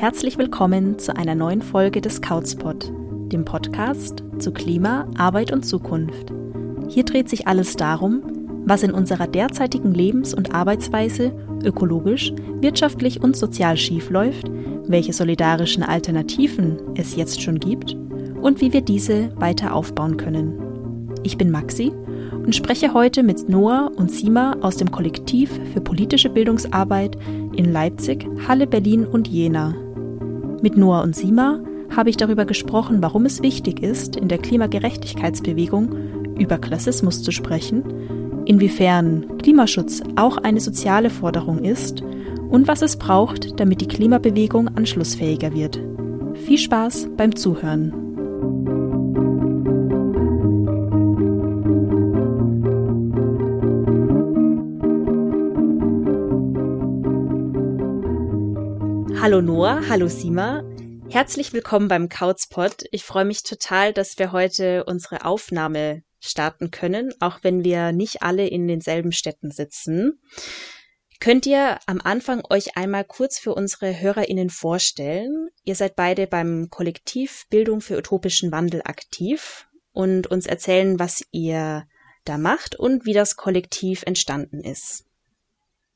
Herzlich willkommen zu einer neuen Folge des Couchspot, dem Podcast zu Klima, Arbeit und Zukunft. Hier dreht sich alles darum, was in unserer derzeitigen Lebens- und Arbeitsweise ökologisch, wirtschaftlich und sozial schiefläuft, welche solidarischen Alternativen es jetzt schon gibt und wie wir diese weiter aufbauen können. Ich bin Maxi und spreche heute mit Noah und Sima aus dem Kollektiv für politische Bildungsarbeit in Leipzig, Halle, Berlin und Jena. Mit Noah und Sima habe ich darüber gesprochen, warum es wichtig ist, in der Klimagerechtigkeitsbewegung über Klassismus zu sprechen, inwiefern Klimaschutz auch eine soziale Forderung ist und was es braucht, damit die Klimabewegung anschlussfähiger wird. Viel Spaß beim Zuhören. Hallo Noah, hallo Sima. Herzlich willkommen beim Couchpot. Ich freue mich total, dass wir heute unsere Aufnahme starten können, auch wenn wir nicht alle in denselben Städten sitzen. Könnt ihr am Anfang euch einmal kurz für unsere HörerInnen vorstellen? Ihr seid beide beim Kollektiv Bildung für utopischen Wandel aktiv und uns erzählen, was ihr da macht und wie das Kollektiv entstanden ist.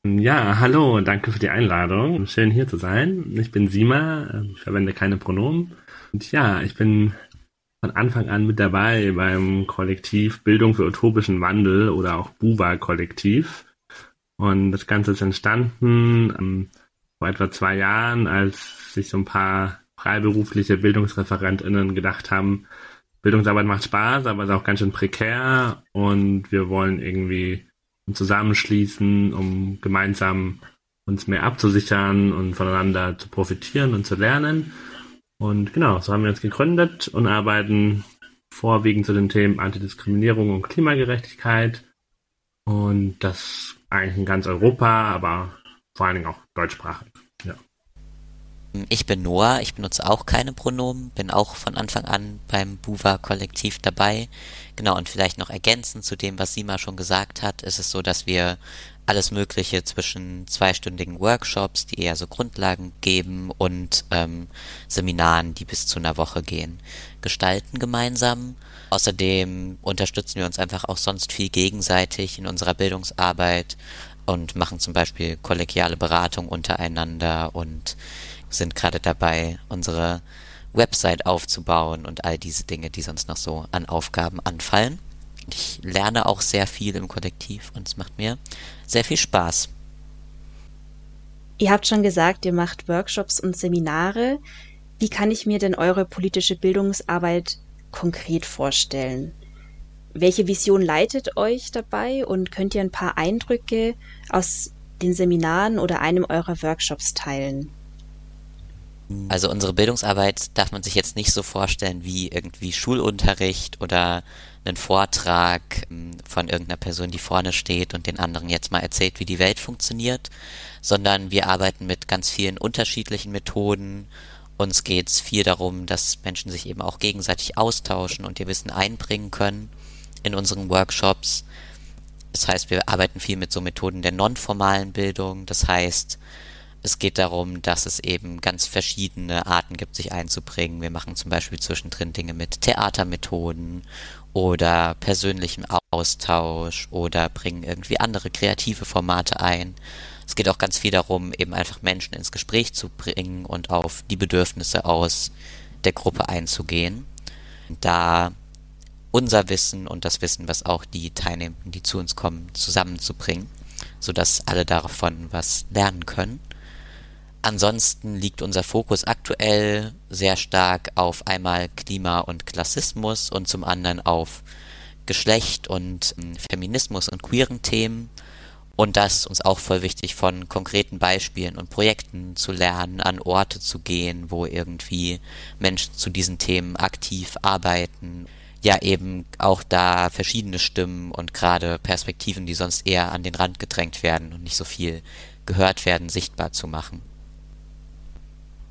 Ja, hallo, danke für die Einladung. Schön hier zu sein. Ich bin Sima, ich verwende keine Pronomen. Und ja, ich bin von Anfang an mit dabei beim Kollektiv Bildung für utopischen Wandel oder auch BUWA-Kollektiv. Und das Ganze ist entstanden ähm, vor etwa zwei Jahren, als sich so ein paar freiberufliche BildungsreferentInnen gedacht haben, Bildungsarbeit macht Spaß, aber ist auch ganz schön prekär und wir wollen irgendwie zusammenschließen, um gemeinsam uns mehr abzusichern und voneinander zu profitieren und zu lernen. Und genau, so haben wir uns gegründet und arbeiten vorwiegend zu den Themen Antidiskriminierung und Klimagerechtigkeit. Und das eigentlich in ganz Europa, aber vor allen Dingen auch deutschsprachig. Ich bin Noah, ich benutze auch keine Pronomen, bin auch von Anfang an beim Buva-Kollektiv dabei. Genau, und vielleicht noch ergänzend zu dem, was Sima schon gesagt hat, ist es so, dass wir alles Mögliche zwischen zweistündigen Workshops, die eher so Grundlagen geben, und ähm, Seminaren, die bis zu einer Woche gehen, gestalten gemeinsam. Außerdem unterstützen wir uns einfach auch sonst viel gegenseitig in unserer Bildungsarbeit und machen zum Beispiel kollegiale Beratung untereinander und sind gerade dabei, unsere Website aufzubauen und all diese Dinge, die sonst noch so an Aufgaben anfallen. Ich lerne auch sehr viel im Kollektiv und es macht mir sehr viel Spaß. Ihr habt schon gesagt, ihr macht Workshops und Seminare. Wie kann ich mir denn eure politische Bildungsarbeit konkret vorstellen? Welche Vision leitet euch dabei und könnt ihr ein paar Eindrücke aus den Seminaren oder einem eurer Workshops teilen? Also unsere Bildungsarbeit darf man sich jetzt nicht so vorstellen wie irgendwie Schulunterricht oder einen Vortrag ähm, von irgendeiner Person, die vorne steht und den anderen jetzt mal erzählt, wie die Welt funktioniert, sondern wir arbeiten mit ganz vielen unterschiedlichen Methoden. Uns geht es viel darum, dass Menschen sich eben auch gegenseitig austauschen und ihr Wissen einbringen können in unseren Workshops. Das heißt, wir arbeiten viel mit so Methoden der nonformalen Bildung. Das heißt, es geht darum, dass es eben ganz verschiedene Arten gibt, sich einzubringen. Wir machen zum Beispiel zwischendrin Dinge mit Theatermethoden oder persönlichem Austausch oder bringen irgendwie andere kreative Formate ein. Es geht auch ganz viel darum, eben einfach Menschen ins Gespräch zu bringen und auf die Bedürfnisse aus der Gruppe einzugehen. Da unser Wissen und das Wissen, was auch die Teilnehmenden, die zu uns kommen, zusammenzubringen, sodass alle davon was lernen können. Ansonsten liegt unser Fokus aktuell sehr stark auf einmal Klima und Klassismus und zum anderen auf Geschlecht und ähm, Feminismus und queeren Themen. Und das ist uns auch voll wichtig, von konkreten Beispielen und Projekten zu lernen, an Orte zu gehen, wo irgendwie Menschen zu diesen Themen aktiv arbeiten. Ja, eben auch da verschiedene Stimmen und gerade Perspektiven, die sonst eher an den Rand gedrängt werden und nicht so viel gehört werden, sichtbar zu machen.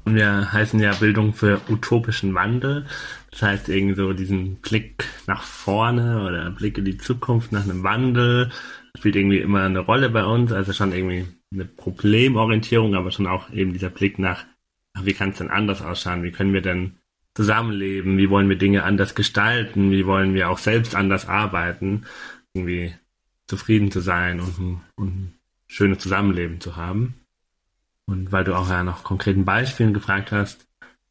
Wir heißen ja Bildung für utopischen Wandel. Das heißt irgendwie so diesen Blick nach vorne oder Blick in die Zukunft nach einem Wandel, spielt irgendwie immer eine Rolle bei uns, also schon irgendwie eine Problemorientierung, aber schon auch eben dieser Blick nach, ach, wie kann es denn anders ausschauen, wie können wir denn zusammenleben, wie wollen wir Dinge anders gestalten, wie wollen wir auch selbst anders arbeiten, irgendwie zufrieden zu sein und, und ein schönes Zusammenleben zu haben. Und weil du auch ja nach konkreten Beispielen gefragt hast,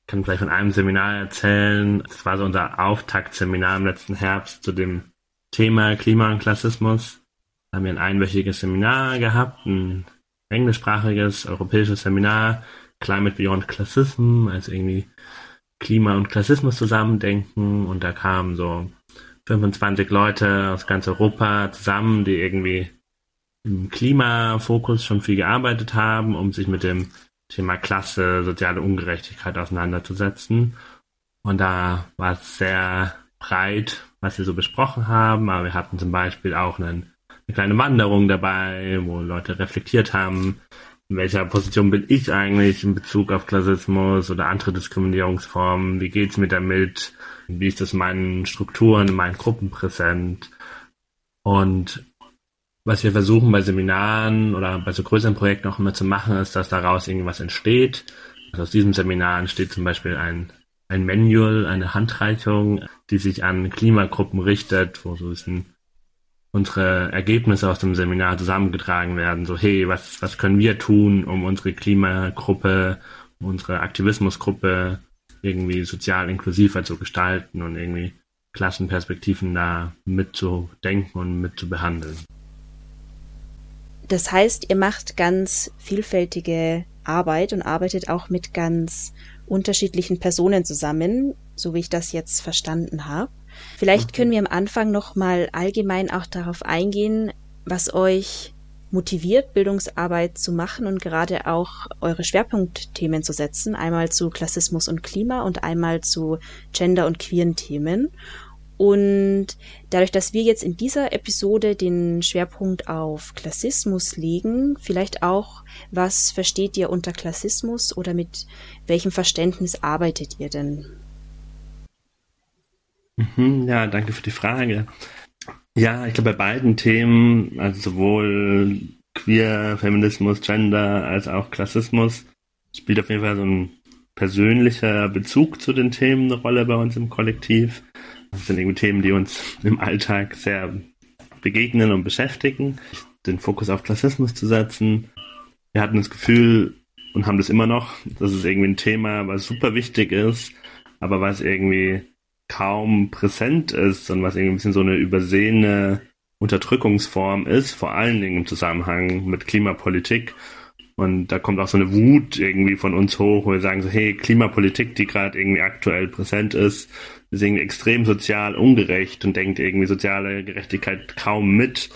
kann ich vielleicht von einem Seminar erzählen. Das war so unser Auftaktseminar im letzten Herbst zu dem Thema Klima und Klassismus. Da haben wir ein einwöchiges Seminar gehabt, ein englischsprachiges europäisches Seminar, Climate Beyond Classism, also irgendwie Klima und Klassismus zusammendenken. Und da kamen so 25 Leute aus ganz Europa zusammen, die irgendwie im Klimafokus schon viel gearbeitet haben, um sich mit dem Thema Klasse, soziale Ungerechtigkeit auseinanderzusetzen. Und da war es sehr breit, was wir so besprochen haben, aber wir hatten zum Beispiel auch einen, eine kleine Wanderung dabei, wo Leute reflektiert haben, in welcher Position bin ich eigentlich in Bezug auf Klassismus oder andere Diskriminierungsformen, wie geht's mir damit, wie ist das in meinen Strukturen, in meinen Gruppen präsent. Und was wir versuchen bei Seminaren oder bei so größeren Projekten auch immer zu machen, ist, dass daraus irgendwas entsteht. Also aus diesem Seminar entsteht zum Beispiel ein, ein Manual, eine Handreichung, die sich an Klimagruppen richtet, wo so ein bisschen unsere Ergebnisse aus dem Seminar zusammengetragen werden. So, hey, was, was können wir tun, um unsere Klimagruppe, unsere Aktivismusgruppe irgendwie sozial inklusiver zu gestalten und irgendwie Klassenperspektiven da mitzudenken und mitzubehandeln. Das heißt, ihr macht ganz vielfältige Arbeit und arbeitet auch mit ganz unterschiedlichen Personen zusammen, so wie ich das jetzt verstanden habe. Vielleicht können wir am Anfang noch mal allgemein auch darauf eingehen, was euch motiviert, Bildungsarbeit zu machen und gerade auch eure Schwerpunktthemen zu setzen, einmal zu Klassismus und Klima und einmal zu Gender und queeren Themen und dadurch, dass wir jetzt in dieser Episode den Schwerpunkt auf Klassismus legen, vielleicht auch, was versteht ihr unter Klassismus oder mit welchem Verständnis arbeitet ihr denn? Mhm, ja, danke für die Frage. Ja, ich glaube, bei beiden Themen, also sowohl Queer, Feminismus, Gender als auch Klassismus, spielt auf jeden Fall so ein persönlicher Bezug zu den Themen eine Rolle bei uns im Kollektiv. Das sind irgendwie Themen, die uns im Alltag sehr begegnen und beschäftigen. Den Fokus auf Klassismus zu setzen. Wir hatten das Gefühl und haben das immer noch, dass es irgendwie ein Thema, was super wichtig ist, aber was irgendwie kaum präsent ist und was irgendwie ein bisschen so eine übersehene Unterdrückungsform ist, vor allen Dingen im Zusammenhang mit Klimapolitik. Und da kommt auch so eine Wut irgendwie von uns hoch, wo wir sagen so, hey, Klimapolitik, die gerade irgendwie aktuell präsent ist, ist irgendwie extrem sozial ungerecht und denkt irgendwie soziale Gerechtigkeit kaum mit.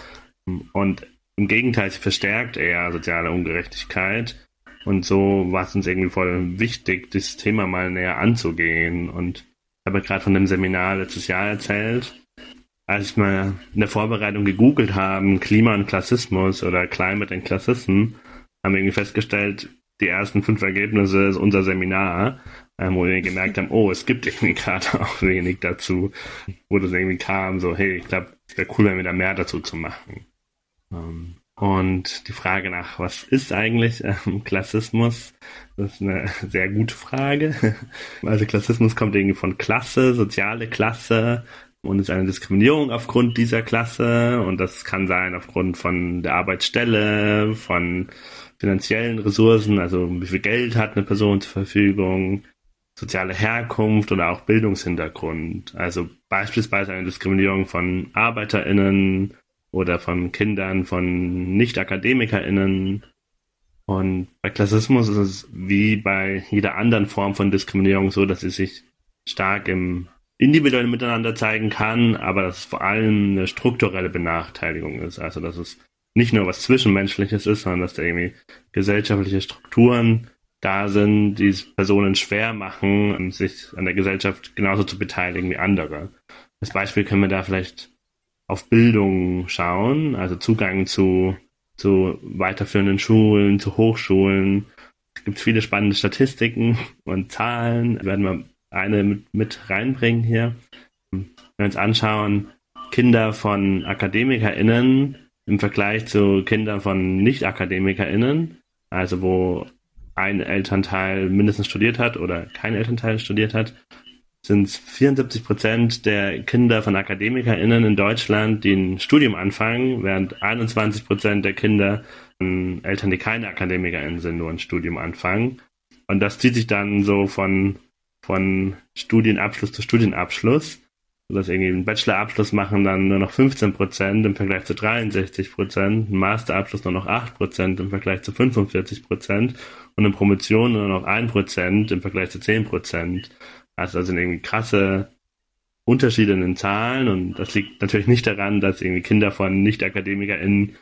Und im Gegenteil, sie verstärkt eher soziale Ungerechtigkeit. Und so war es uns irgendwie voll wichtig, das Thema mal näher anzugehen. Und ich habe gerade von dem Seminar letztes Jahr erzählt. Als wir in der Vorbereitung gegoogelt haben, Klima und Klassismus oder Climate and Classism, haben wir irgendwie festgestellt, die ersten fünf Ergebnisse ist unser Seminar ähm, wo wir gemerkt haben, oh, es gibt irgendwie gerade auch wenig dazu, wo das irgendwie kam, so, hey, ich glaube, es wäre cool, wenn wir da mehr dazu zu machen. Ähm, und die Frage nach, was ist eigentlich ähm, Klassismus? Das ist eine sehr gute Frage. Also Klassismus kommt irgendwie von Klasse, soziale Klasse und ist eine Diskriminierung aufgrund dieser Klasse und das kann sein aufgrund von der Arbeitsstelle, von finanziellen Ressourcen, also wie viel Geld hat eine Person zur Verfügung, soziale Herkunft oder auch Bildungshintergrund. Also beispielsweise eine Diskriminierung von ArbeiterInnen oder von Kindern, von Nicht-AkademikerInnen. Und bei Klassismus ist es wie bei jeder anderen Form von Diskriminierung so, dass sie sich stark im individuellen Miteinander zeigen kann, aber dass es vor allem eine strukturelle Benachteiligung ist. Also dass es nicht nur was Zwischenmenschliches ist, sondern dass da irgendwie gesellschaftliche Strukturen da sind, die es Personen schwer machen, sich an der Gesellschaft genauso zu beteiligen wie andere. Als Beispiel können wir da vielleicht auf Bildung schauen, also Zugang zu, zu weiterführenden Schulen, zu Hochschulen. Es gibt viele spannende Statistiken und Zahlen. Werden wir eine mit, mit reinbringen hier. Wenn wir uns anschauen, Kinder von AkademikerInnen im Vergleich zu Kindern von Nicht-AkademikerInnen, also wo ein Elternteil mindestens studiert hat oder kein Elternteil studiert hat, sind es 74 Prozent der Kinder von AkademikerInnen in Deutschland, die ein Studium anfangen, während 21 Prozent der Kinder von Eltern, die keine AkademikerInnen sind, nur ein Studium anfangen. Und das zieht sich dann so von, von Studienabschluss zu Studienabschluss dass irgendwie einen Bachelorabschluss machen dann nur noch 15 Prozent im Vergleich zu 63 Prozent, einen Masterabschluss nur noch 8 Prozent im Vergleich zu 45 Prozent und eine Promotion nur noch 1 Prozent im Vergleich zu 10 Prozent. Also das sind irgendwie krasse Unterschiede in den Zahlen und das liegt natürlich nicht daran, dass irgendwie Kinder von Nicht-AkademikerInnen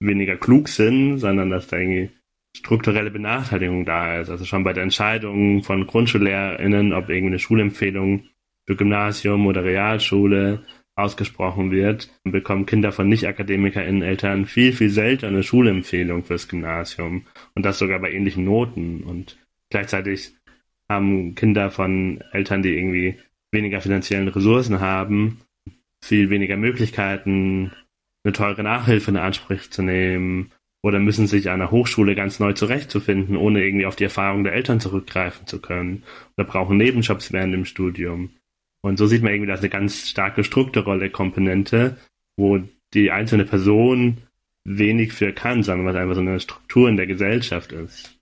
weniger klug sind, sondern dass da irgendwie strukturelle Benachteiligung da ist. Also schon bei der Entscheidung von GrundschullehrerInnen, ob irgendwie eine Schulempfehlung für Gymnasium oder Realschule ausgesprochen wird, bekommen Kinder von Nicht-AkademikerInnen-Eltern viel, viel seltener eine Schulempfehlung fürs Gymnasium. Und das sogar bei ähnlichen Noten. Und gleichzeitig haben Kinder von Eltern, die irgendwie weniger finanziellen Ressourcen haben, viel weniger Möglichkeiten, eine teure Nachhilfe in Anspruch zu nehmen oder müssen sich an der Hochschule ganz neu zurechtzufinden, ohne irgendwie auf die Erfahrung der Eltern zurückgreifen zu können oder brauchen Nebenjobs während dem Studium. Und so sieht man irgendwie, dass eine ganz starke strukturelle Komponente, wo die einzelne Person wenig für kann, sondern was einfach so eine Struktur in der Gesellschaft ist.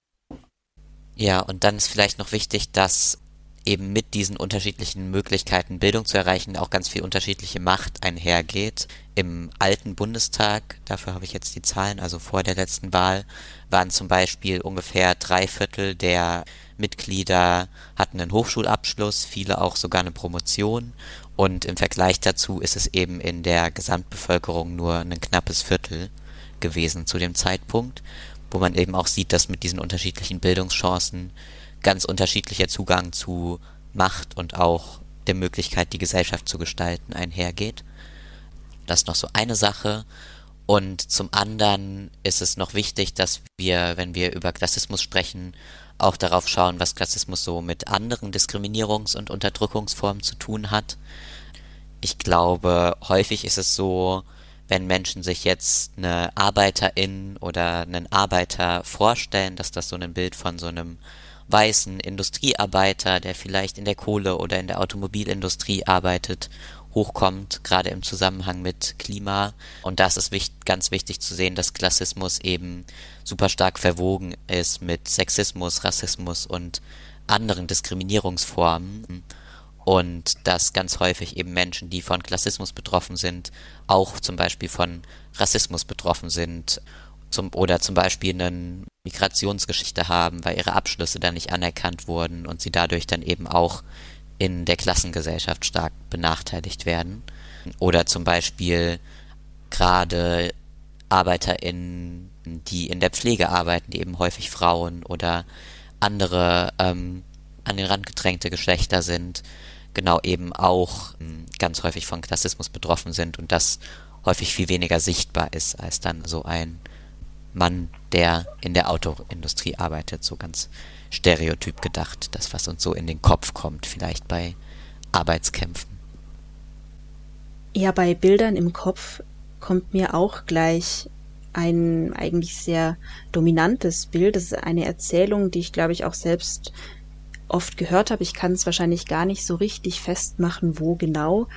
Ja, und dann ist vielleicht noch wichtig, dass eben mit diesen unterschiedlichen Möglichkeiten Bildung zu erreichen auch ganz viel unterschiedliche Macht einhergeht. Im alten Bundestag, dafür habe ich jetzt die Zahlen, also vor der letzten Wahl, waren zum Beispiel ungefähr drei Viertel der Mitglieder hatten einen Hochschulabschluss, viele auch sogar eine Promotion und im Vergleich dazu ist es eben in der Gesamtbevölkerung nur ein knappes Viertel gewesen zu dem Zeitpunkt, wo man eben auch sieht, dass mit diesen unterschiedlichen Bildungschancen ganz unterschiedlicher Zugang zu Macht und auch der Möglichkeit, die Gesellschaft zu gestalten, einhergeht. Das ist noch so eine Sache. Und zum anderen ist es noch wichtig, dass wir, wenn wir über Klassismus sprechen, auch darauf schauen, was Klassismus so mit anderen Diskriminierungs- und Unterdrückungsformen zu tun hat. Ich glaube, häufig ist es so, wenn Menschen sich jetzt eine Arbeiterin oder einen Arbeiter vorstellen, dass das so ein Bild von so einem weißen Industriearbeiter, der vielleicht in der Kohle oder in der Automobilindustrie arbeitet, hochkommt, gerade im Zusammenhang mit Klima. Und das ist wichtig, ganz wichtig zu sehen, dass Klassismus eben super stark verwogen ist mit Sexismus, Rassismus und anderen Diskriminierungsformen. Und dass ganz häufig eben Menschen, die von Klassismus betroffen sind, auch zum Beispiel von Rassismus betroffen sind zum, oder zum Beispiel eine Migrationsgeschichte haben, weil ihre Abschlüsse dann nicht anerkannt wurden und sie dadurch dann eben auch in der Klassengesellschaft stark benachteiligt werden. Oder zum Beispiel gerade ArbeiterInnen, die in der Pflege arbeiten, die eben häufig Frauen oder andere ähm, an den Rand gedrängte Geschlechter sind, genau eben auch ähm, ganz häufig von Klassismus betroffen sind und das häufig viel weniger sichtbar ist als dann so ein Mann, der in der Autoindustrie arbeitet, so ganz Stereotyp gedacht, das was uns so in den Kopf kommt, vielleicht bei Arbeitskämpfen. Ja, bei Bildern im Kopf kommt mir auch gleich ein eigentlich sehr dominantes Bild. Das ist eine Erzählung, die ich glaube ich auch selbst oft gehört habe. Ich kann es wahrscheinlich gar nicht so richtig festmachen, wo genau.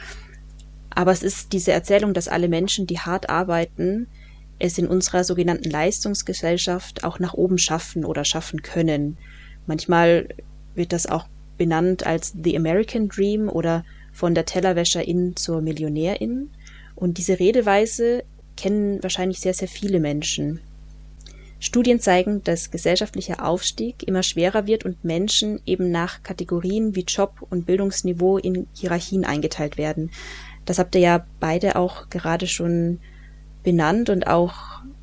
Aber es ist diese Erzählung, dass alle Menschen, die hart arbeiten, es in unserer sogenannten Leistungsgesellschaft auch nach oben schaffen oder schaffen können. Manchmal wird das auch benannt als The American Dream oder von der Tellerwäscherin zur Millionärin. Und diese Redeweise kennen wahrscheinlich sehr, sehr viele Menschen. Studien zeigen, dass gesellschaftlicher Aufstieg immer schwerer wird und Menschen eben nach Kategorien wie Job und Bildungsniveau in Hierarchien eingeteilt werden. Das habt ihr ja beide auch gerade schon benannt und auch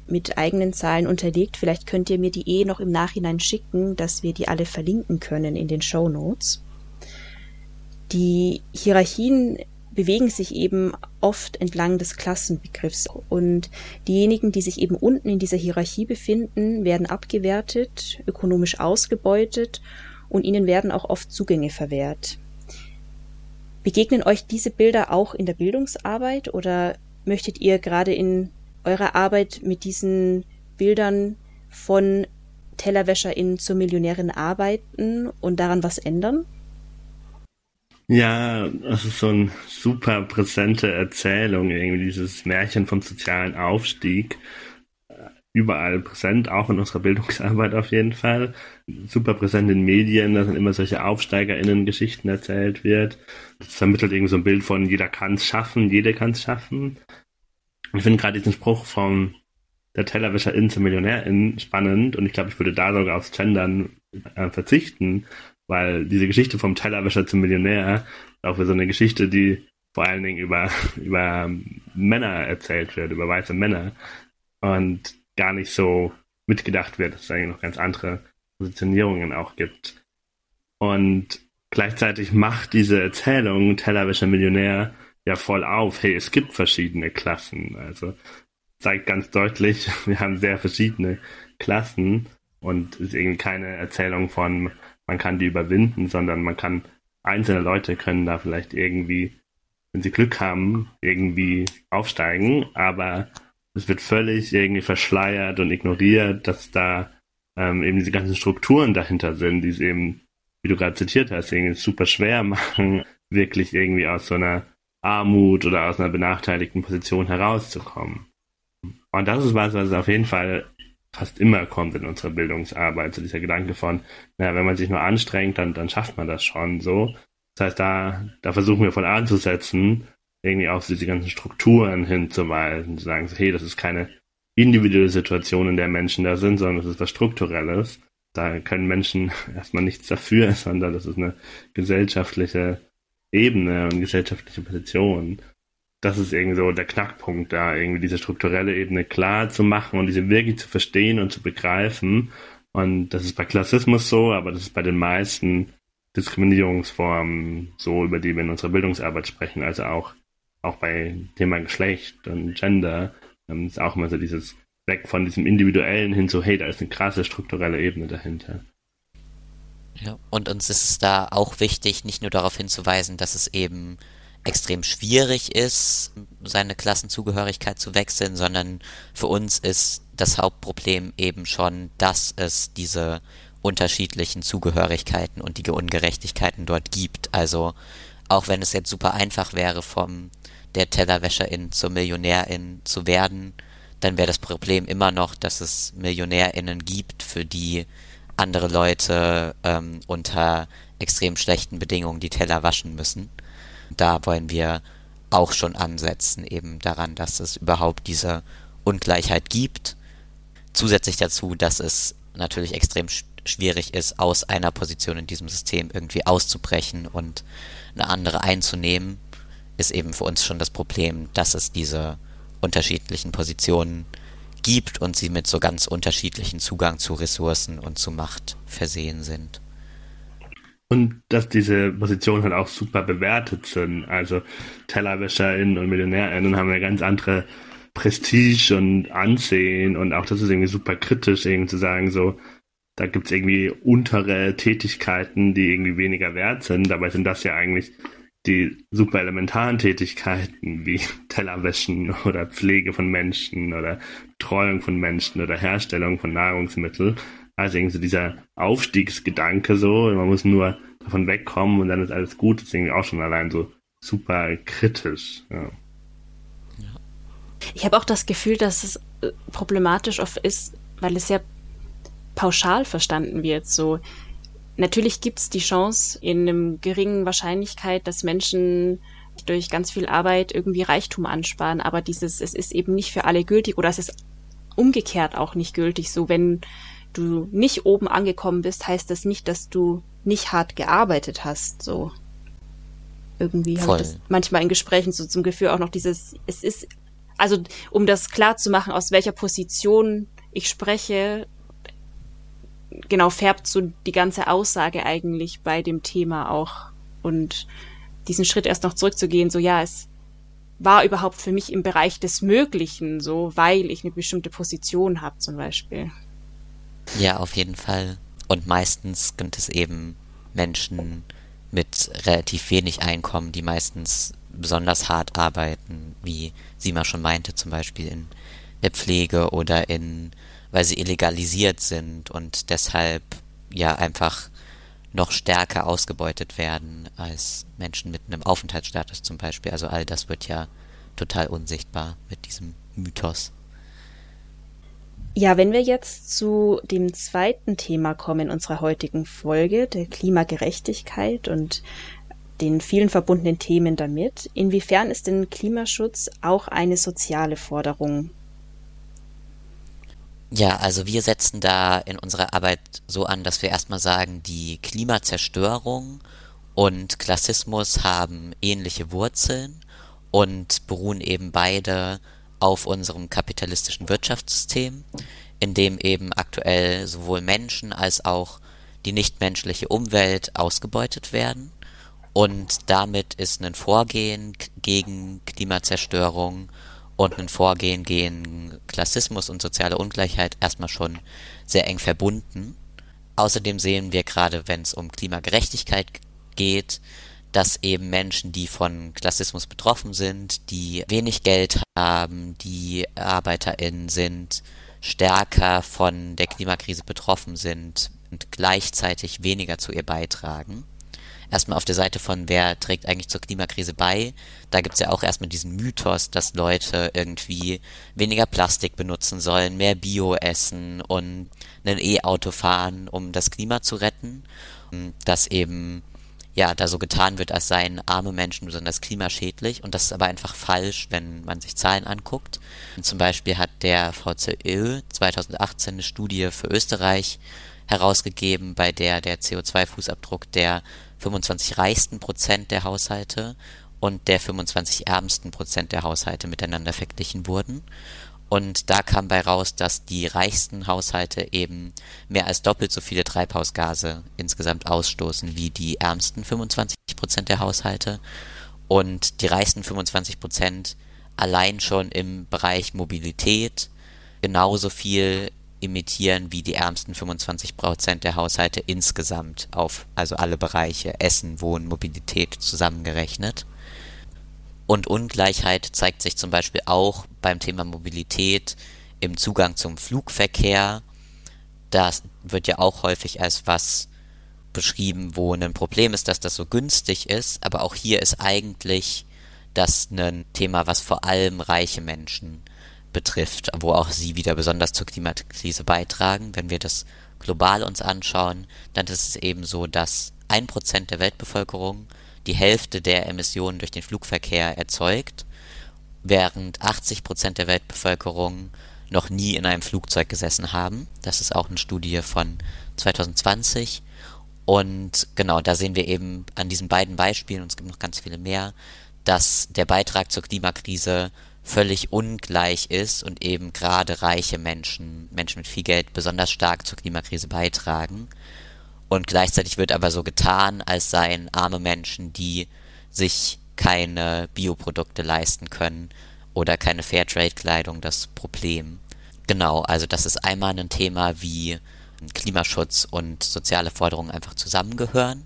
mit eigenen Zahlen unterlegt. Vielleicht könnt ihr mir die eh noch im Nachhinein schicken, dass wir die alle verlinken können in den Show Notes. Die Hierarchien bewegen sich eben oft entlang des Klassenbegriffs und diejenigen, die sich eben unten in dieser Hierarchie befinden, werden abgewertet, ökonomisch ausgebeutet und ihnen werden auch oft Zugänge verwehrt. Begegnen euch diese Bilder auch in der Bildungsarbeit oder möchtet ihr gerade in eure Arbeit mit diesen Bildern von TellerwäscherInnen zur Millionärin arbeiten und daran was ändern? Ja, das ist so eine super präsente Erzählung, irgendwie dieses Märchen vom sozialen Aufstieg. Überall präsent, auch in unserer Bildungsarbeit auf jeden Fall. Super präsent in Medien, dass dann immer solche AufsteigerInnen-Geschichten erzählt wird. Das vermittelt irgendwie so ein Bild von jeder kann es schaffen, jede kann es schaffen. Ich finde gerade diesen Spruch von der Tellerwäscherin zur Millionärin spannend und ich glaube, ich würde da sogar aufs Gendern äh, verzichten, weil diese Geschichte vom Tellerwäscher zum Millionär auch für so eine Geschichte, die vor allen Dingen über, über Männer erzählt wird, über weiße Männer und gar nicht so mitgedacht wird, dass es eigentlich noch ganz andere Positionierungen auch gibt. Und gleichzeitig macht diese Erzählung Tellerwäscher Millionär ja voll auf, hey, es gibt verschiedene Klassen. Also zeigt ganz deutlich, wir haben sehr verschiedene Klassen und ist irgendwie keine Erzählung von, man kann die überwinden, sondern man kann, einzelne Leute können da vielleicht irgendwie, wenn sie Glück haben, irgendwie aufsteigen, aber es wird völlig irgendwie verschleiert und ignoriert, dass da ähm, eben diese ganzen Strukturen dahinter sind, die es eben, wie du gerade zitiert hast, irgendwie super schwer machen, wirklich irgendwie aus so einer Armut oder aus einer benachteiligten Position herauszukommen. Und das ist was, was auf jeden Fall fast immer kommt in unserer Bildungsarbeit, so dieser Gedanke von, naja, wenn man sich nur anstrengt, dann, dann schafft man das schon so. Das heißt, da, da versuchen wir voll anzusetzen, irgendwie auf diese ganzen Strukturen hinzuweisen, zu sagen, hey, das ist keine individuelle Situation, in der Menschen da sind, sondern das ist was Strukturelles. Da können Menschen erstmal nichts dafür, sondern das ist eine gesellschaftliche Ebene und gesellschaftliche Position das ist irgendwie so der Knackpunkt da, irgendwie diese strukturelle Ebene klar zu machen und diese wirklich zu verstehen und zu begreifen. Und das ist bei Klassismus so, aber das ist bei den meisten Diskriminierungsformen so, über die wir in unserer Bildungsarbeit sprechen, also auch, auch bei Thema Geschlecht und Gender, ähm, ist auch immer so dieses weg von diesem Individuellen hin so, hey, da ist eine krasse strukturelle Ebene dahinter. Ja, und uns ist es da auch wichtig, nicht nur darauf hinzuweisen, dass es eben extrem schwierig ist, seine Klassenzugehörigkeit zu wechseln, sondern für uns ist das Hauptproblem eben schon, dass es diese unterschiedlichen Zugehörigkeiten und die Ungerechtigkeiten dort gibt. Also auch wenn es jetzt super einfach wäre, vom der Tellerwäscherin zur Millionärin zu werden, dann wäre das Problem immer noch, dass es MillionärInnen gibt, für die andere Leute ähm, unter extrem schlechten Bedingungen die Teller waschen müssen da wollen wir auch schon ansetzen, eben daran, dass es überhaupt diese Ungleichheit gibt. Zusätzlich dazu, dass es natürlich extrem sch schwierig ist, aus einer Position in diesem System irgendwie auszubrechen und eine andere einzunehmen, ist eben für uns schon das Problem, dass es diese unterschiedlichen Positionen gibt und sie mit so ganz unterschiedlichen Zugang zu Ressourcen und zu Macht versehen sind. Und dass diese Positionen halt auch super bewertet sind. Also TellerwäscherInnen und MillionärInnen haben ja ganz andere Prestige und Ansehen und auch das ist irgendwie super kritisch, irgendwie zu sagen, so, da gibt's irgendwie untere Tätigkeiten, die irgendwie weniger wert sind. Dabei sind das ja eigentlich die super elementaren Tätigkeiten wie Tellerwäschen oder Pflege von Menschen oder Betreuung von Menschen oder Herstellung von Nahrungsmitteln. Also irgendwie so dieser Aufstiegsgedanke so, man muss nur davon wegkommen und dann ist alles gut, irgendwie auch schon allein so super kritisch. Ja. Ich habe auch das Gefühl, dass es äh, problematisch oft ist, weil es sehr pauschal verstanden wird. So, natürlich gibt es die Chance in einem geringen Wahrscheinlichkeit, dass Menschen durch ganz viel Arbeit irgendwie Reichtum ansparen, aber dieses, es ist eben nicht für alle gültig oder es ist umgekehrt auch nicht gültig. So, wenn du nicht oben angekommen bist, heißt das nicht, dass du nicht hart gearbeitet hast. So irgendwie habe ich das manchmal in Gesprächen so zum Gefühl auch noch dieses, es ist, also um das klar zu machen, aus welcher Position ich spreche, genau färbt so die ganze Aussage eigentlich bei dem Thema auch und diesen Schritt erst noch zurückzugehen, so ja, es war überhaupt für mich im Bereich des Möglichen, so weil ich eine bestimmte Position habe zum Beispiel. Ja, auf jeden Fall. Und meistens gibt es eben Menschen mit relativ wenig Einkommen, die meistens besonders hart arbeiten, wie Sima schon meinte, zum Beispiel in der Pflege oder in, weil sie illegalisiert sind und deshalb ja einfach noch stärker ausgebeutet werden als Menschen mit einem Aufenthaltsstatus zum Beispiel. Also all das wird ja total unsichtbar mit diesem Mythos. Ja, wenn wir jetzt zu dem zweiten Thema kommen unserer heutigen Folge, der Klimagerechtigkeit und den vielen verbundenen Themen damit, inwiefern ist denn Klimaschutz auch eine soziale Forderung? Ja, also wir setzen da in unserer Arbeit so an, dass wir erstmal sagen, die Klimazerstörung und Klassismus haben ähnliche Wurzeln und beruhen eben beide auf unserem kapitalistischen Wirtschaftssystem, in dem eben aktuell sowohl Menschen als auch die nichtmenschliche Umwelt ausgebeutet werden. Und damit ist ein Vorgehen gegen Klimazerstörung und ein Vorgehen gegen Klassismus und soziale Ungleichheit erstmal schon sehr eng verbunden. Außerdem sehen wir gerade, wenn es um Klimagerechtigkeit geht, dass eben Menschen, die von Klassismus betroffen sind, die wenig Geld haben, die ArbeiterInnen sind, stärker von der Klimakrise betroffen sind und gleichzeitig weniger zu ihr beitragen erstmal auf der Seite von wer trägt eigentlich zur Klimakrise bei. Da gibt's ja auch erstmal diesen Mythos, dass Leute irgendwie weniger Plastik benutzen sollen, mehr Bio essen und ein E-Auto fahren, um das Klima zu retten. Dass eben ja, da so getan wird, als seien arme Menschen besonders klimaschädlich und das ist aber einfach falsch, wenn man sich Zahlen anguckt. Und zum Beispiel hat der VCÖ 2018 eine Studie für Österreich herausgegeben, bei der der CO2-Fußabdruck der 25 reichsten Prozent der Haushalte und der 25 ärmsten Prozent der Haushalte miteinander verglichen wurden. Und da kam bei raus, dass die reichsten Haushalte eben mehr als doppelt so viele Treibhausgase insgesamt ausstoßen wie die ärmsten 25 Prozent der Haushalte. Und die reichsten 25 Prozent allein schon im Bereich Mobilität genauso viel imitieren wie die ärmsten 25 Prozent der Haushalte insgesamt auf, also alle Bereiche, Essen, Wohnen, Mobilität zusammengerechnet. Und Ungleichheit zeigt sich zum Beispiel auch beim Thema Mobilität im Zugang zum Flugverkehr. Das wird ja auch häufig als was beschrieben, wo ein Problem ist, dass das so günstig ist, aber auch hier ist eigentlich das ein Thema, was vor allem reiche Menschen betrifft, wo auch sie wieder besonders zur Klimakrise beitragen. Wenn wir das global uns anschauen, dann ist es eben so, dass ein Prozent der Weltbevölkerung die Hälfte der Emissionen durch den Flugverkehr erzeugt, während 80 Prozent der Weltbevölkerung noch nie in einem Flugzeug gesessen haben. Das ist auch eine Studie von 2020. Und genau, da sehen wir eben an diesen beiden Beispielen, und es gibt noch ganz viele mehr, dass der Beitrag zur Klimakrise völlig ungleich ist und eben gerade reiche Menschen, Menschen mit viel Geld besonders stark zur Klimakrise beitragen. Und gleichzeitig wird aber so getan, als seien arme Menschen, die sich keine Bioprodukte leisten können oder keine Fairtrade-Kleidung das Problem. Genau, also das ist einmal ein Thema, wie Klimaschutz und soziale Forderungen einfach zusammengehören.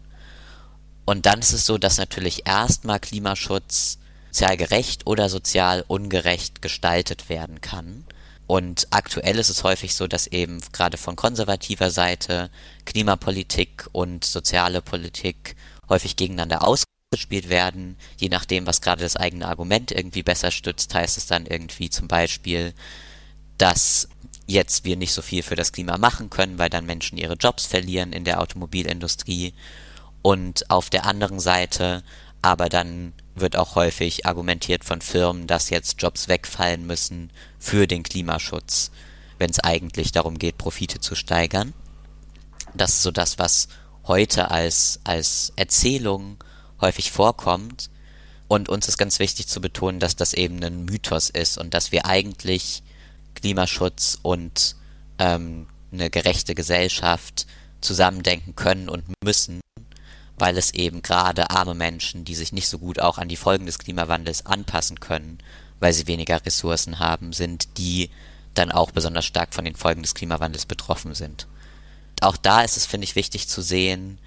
Und dann ist es so, dass natürlich erstmal Klimaschutz sozial gerecht oder sozial ungerecht gestaltet werden kann. Und aktuell ist es häufig so, dass eben gerade von konservativer Seite Klimapolitik und soziale Politik häufig gegeneinander ausgespielt werden. Je nachdem, was gerade das eigene Argument irgendwie besser stützt, heißt es dann irgendwie zum Beispiel, dass jetzt wir nicht so viel für das Klima machen können, weil dann Menschen ihre Jobs verlieren in der Automobilindustrie. Und auf der anderen Seite aber dann wird auch häufig argumentiert von Firmen, dass jetzt Jobs wegfallen müssen für den Klimaschutz, wenn es eigentlich darum geht, Profite zu steigern. Das ist so das, was heute als, als Erzählung häufig vorkommt. Und uns ist ganz wichtig zu betonen, dass das eben ein Mythos ist und dass wir eigentlich Klimaschutz und ähm, eine gerechte Gesellschaft zusammendenken können und müssen, weil es eben gerade arme Menschen, die sich nicht so gut auch an die Folgen des Klimawandels anpassen können, weil sie weniger Ressourcen haben, sind, die dann auch besonders stark von den Folgen des Klimawandels betroffen sind. Auch da ist es, finde ich, wichtig zu sehen,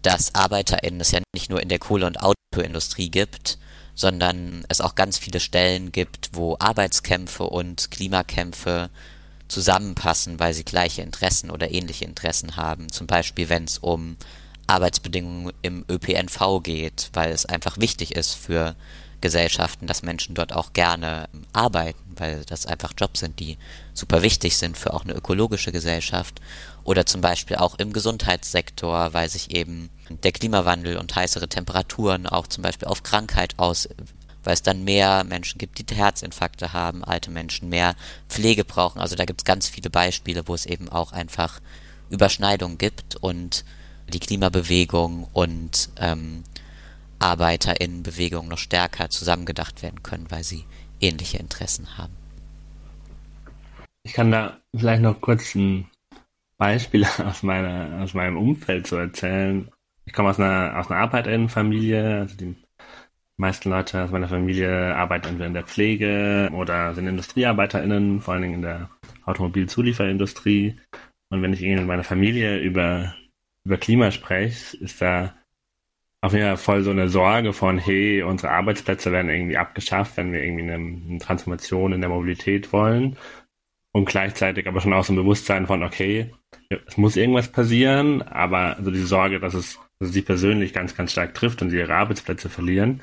dass ArbeiterInnen es ja nicht nur in der Kohle- und Autoindustrie gibt, sondern es auch ganz viele Stellen gibt, wo Arbeitskämpfe und Klimakämpfe zusammenpassen, weil sie gleiche Interessen oder ähnliche Interessen haben. Zum Beispiel, wenn es um Arbeitsbedingungen im ÖPNV geht, weil es einfach wichtig ist für Gesellschaften, dass Menschen dort auch gerne arbeiten, weil das einfach Jobs sind, die super wichtig sind für auch eine ökologische Gesellschaft. Oder zum Beispiel auch im Gesundheitssektor, weil sich eben der Klimawandel und heißere Temperaturen auch zum Beispiel auf Krankheit aus, weil es dann mehr Menschen gibt, die Herzinfarkte haben, alte Menschen mehr Pflege brauchen. Also da gibt es ganz viele Beispiele, wo es eben auch einfach Überschneidungen gibt und die Klimabewegung und ähm, ArbeiterInnenbewegung noch stärker zusammengedacht werden können, weil sie ähnliche Interessen haben. Ich kann da vielleicht noch kurz ein Beispiel aus meiner, aus meinem Umfeld zu erzählen. Ich komme aus einer, aus einer Arbeiterinnenfamilie, also die meisten Leute aus meiner Familie arbeiten entweder in der Pflege oder sind IndustriearbeiterInnen, vor allen Dingen in der Automobilzulieferindustrie. Und wenn ich in meiner Familie über, über Klima spreche, ist da auf jeden Fall voll so eine Sorge von, hey, unsere Arbeitsplätze werden irgendwie abgeschafft, wenn wir irgendwie eine, eine Transformation in der Mobilität wollen. Und gleichzeitig aber schon auch so ein Bewusstsein von, okay, es muss irgendwas passieren, aber so die Sorge, dass es, dass es sie persönlich ganz, ganz stark trifft und sie ihre Arbeitsplätze verlieren.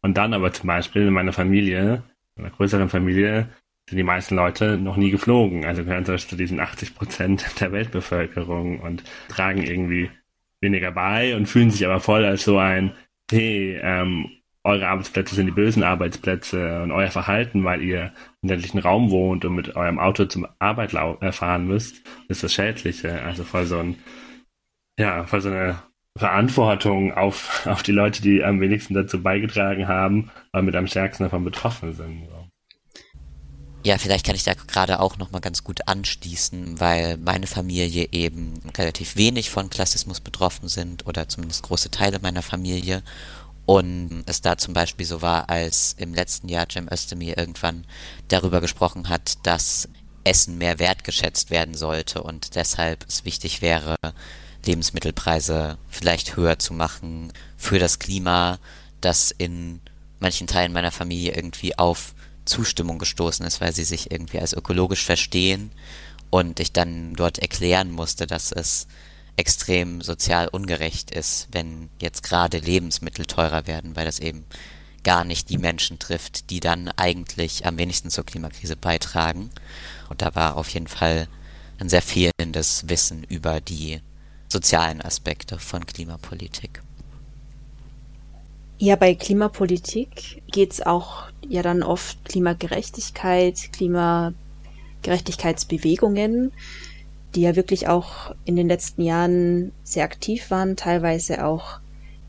Und dann aber zum Beispiel in meiner Familie, in einer größeren Familie, sind die meisten Leute noch nie geflogen. Also gehören zu diesen 80 Prozent der Weltbevölkerung und tragen irgendwie weniger bei und fühlen sich aber voll als so ein, hey, ähm, eure Arbeitsplätze sind die bösen Arbeitsplätze und euer Verhalten, weil ihr im ländlichen Raum wohnt und mit eurem Auto zum Arbeit äh, fahren müsst, ist das Schädliche. Also voll so ein, ja, voll so eine Verantwortung auf, auf die Leute, die am wenigsten dazu beigetragen haben, aber mit am stärksten davon betroffen sind. So. Ja, vielleicht kann ich da gerade auch nochmal ganz gut anschließen, weil meine Familie eben relativ wenig von Klassismus betroffen sind oder zumindest große Teile meiner Familie. Und es da zum Beispiel so war, als im letzten Jahr Cem Özdemir irgendwann darüber gesprochen hat, dass Essen mehr wertgeschätzt werden sollte und deshalb es wichtig wäre, Lebensmittelpreise vielleicht höher zu machen für das Klima, das in manchen Teilen meiner Familie irgendwie auf Zustimmung gestoßen ist, weil sie sich irgendwie als ökologisch verstehen und ich dann dort erklären musste, dass es extrem sozial ungerecht ist, wenn jetzt gerade Lebensmittel teurer werden, weil das eben gar nicht die Menschen trifft, die dann eigentlich am wenigsten zur Klimakrise beitragen. Und da war auf jeden Fall ein sehr fehlendes Wissen über die sozialen Aspekte von Klimapolitik. Ja, bei Klimapolitik geht es auch ja dann oft Klimagerechtigkeit, Klimagerechtigkeitsbewegungen die ja wirklich auch in den letzten Jahren sehr aktiv waren, teilweise auch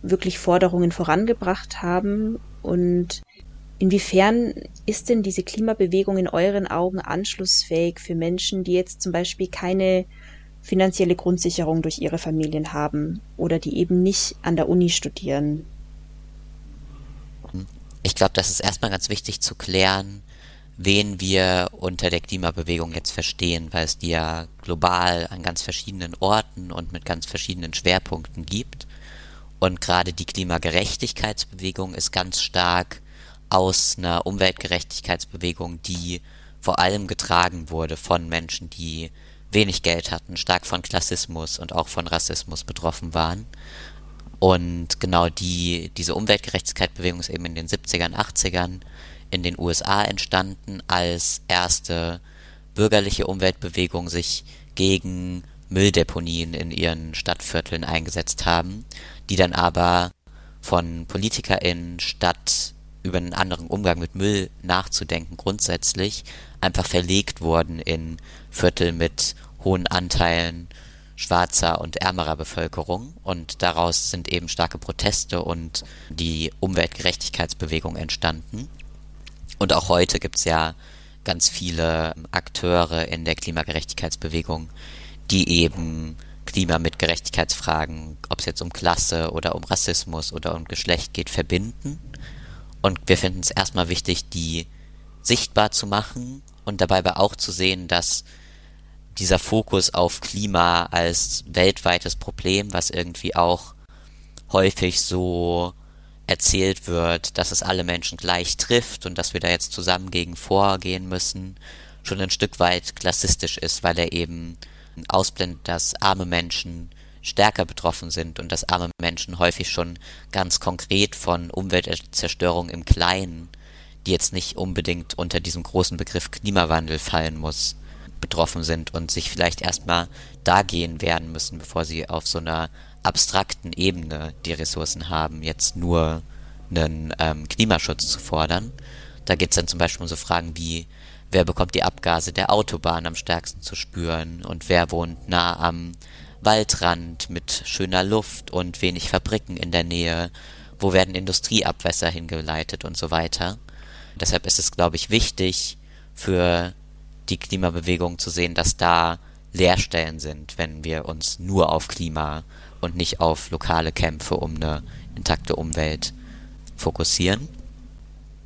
wirklich Forderungen vorangebracht haben. Und inwiefern ist denn diese Klimabewegung in euren Augen anschlussfähig für Menschen, die jetzt zum Beispiel keine finanzielle Grundsicherung durch ihre Familien haben oder die eben nicht an der Uni studieren? Ich glaube, das ist erstmal ganz wichtig zu klären, wen wir unter der Klimabewegung jetzt verstehen, weil es die ja global an ganz verschiedenen Orten und mit ganz verschiedenen Schwerpunkten gibt. Und gerade die Klimagerechtigkeitsbewegung ist ganz stark aus einer Umweltgerechtigkeitsbewegung, die vor allem getragen wurde von Menschen, die wenig Geld hatten, stark von Klassismus und auch von Rassismus betroffen waren. Und genau die, diese Umweltgerechtigkeitsbewegung ist eben in den 70ern, 80ern in den USA entstanden, als erste bürgerliche Umweltbewegung sich gegen Mülldeponien in ihren Stadtvierteln eingesetzt haben, die dann aber von PolitikerInnen statt über einen anderen Umgang mit Müll nachzudenken, grundsätzlich einfach verlegt wurden in Viertel mit hohen Anteilen schwarzer und ärmerer Bevölkerung und daraus sind eben starke Proteste und die Umweltgerechtigkeitsbewegung entstanden. Und auch heute gibt's ja ganz viele Akteure in der Klimagerechtigkeitsbewegung, die eben Klima mit Gerechtigkeitsfragen, ob es jetzt um Klasse oder um Rassismus oder um Geschlecht geht, verbinden. Und wir finden es erstmal wichtig, die sichtbar zu machen und dabei aber auch zu sehen, dass dieser Fokus auf Klima als weltweites Problem, was irgendwie auch häufig so erzählt wird, dass es alle Menschen gleich trifft und dass wir da jetzt zusammen gegen vorgehen müssen, schon ein Stück weit klassistisch ist, weil er eben ausblendet, dass arme Menschen stärker betroffen sind und dass arme Menschen häufig schon ganz konkret von Umweltzerstörung im Kleinen, die jetzt nicht unbedingt unter diesem großen Begriff Klimawandel fallen muss, betroffen sind und sich vielleicht erstmal da gehen werden müssen, bevor sie auf so einer abstrakten Ebene die Ressourcen haben, jetzt nur einen ähm, Klimaschutz zu fordern. Da geht es dann zum Beispiel um so Fragen wie, wer bekommt die Abgase der Autobahn am stärksten zu spüren und wer wohnt nah am Waldrand mit schöner Luft und wenig Fabriken in der Nähe, wo werden Industrieabwässer hingeleitet und so weiter. Deshalb ist es, glaube ich, wichtig für die Klimabewegung zu sehen, dass da Leerstellen sind, wenn wir uns nur auf Klima und nicht auf lokale Kämpfe um eine intakte Umwelt fokussieren.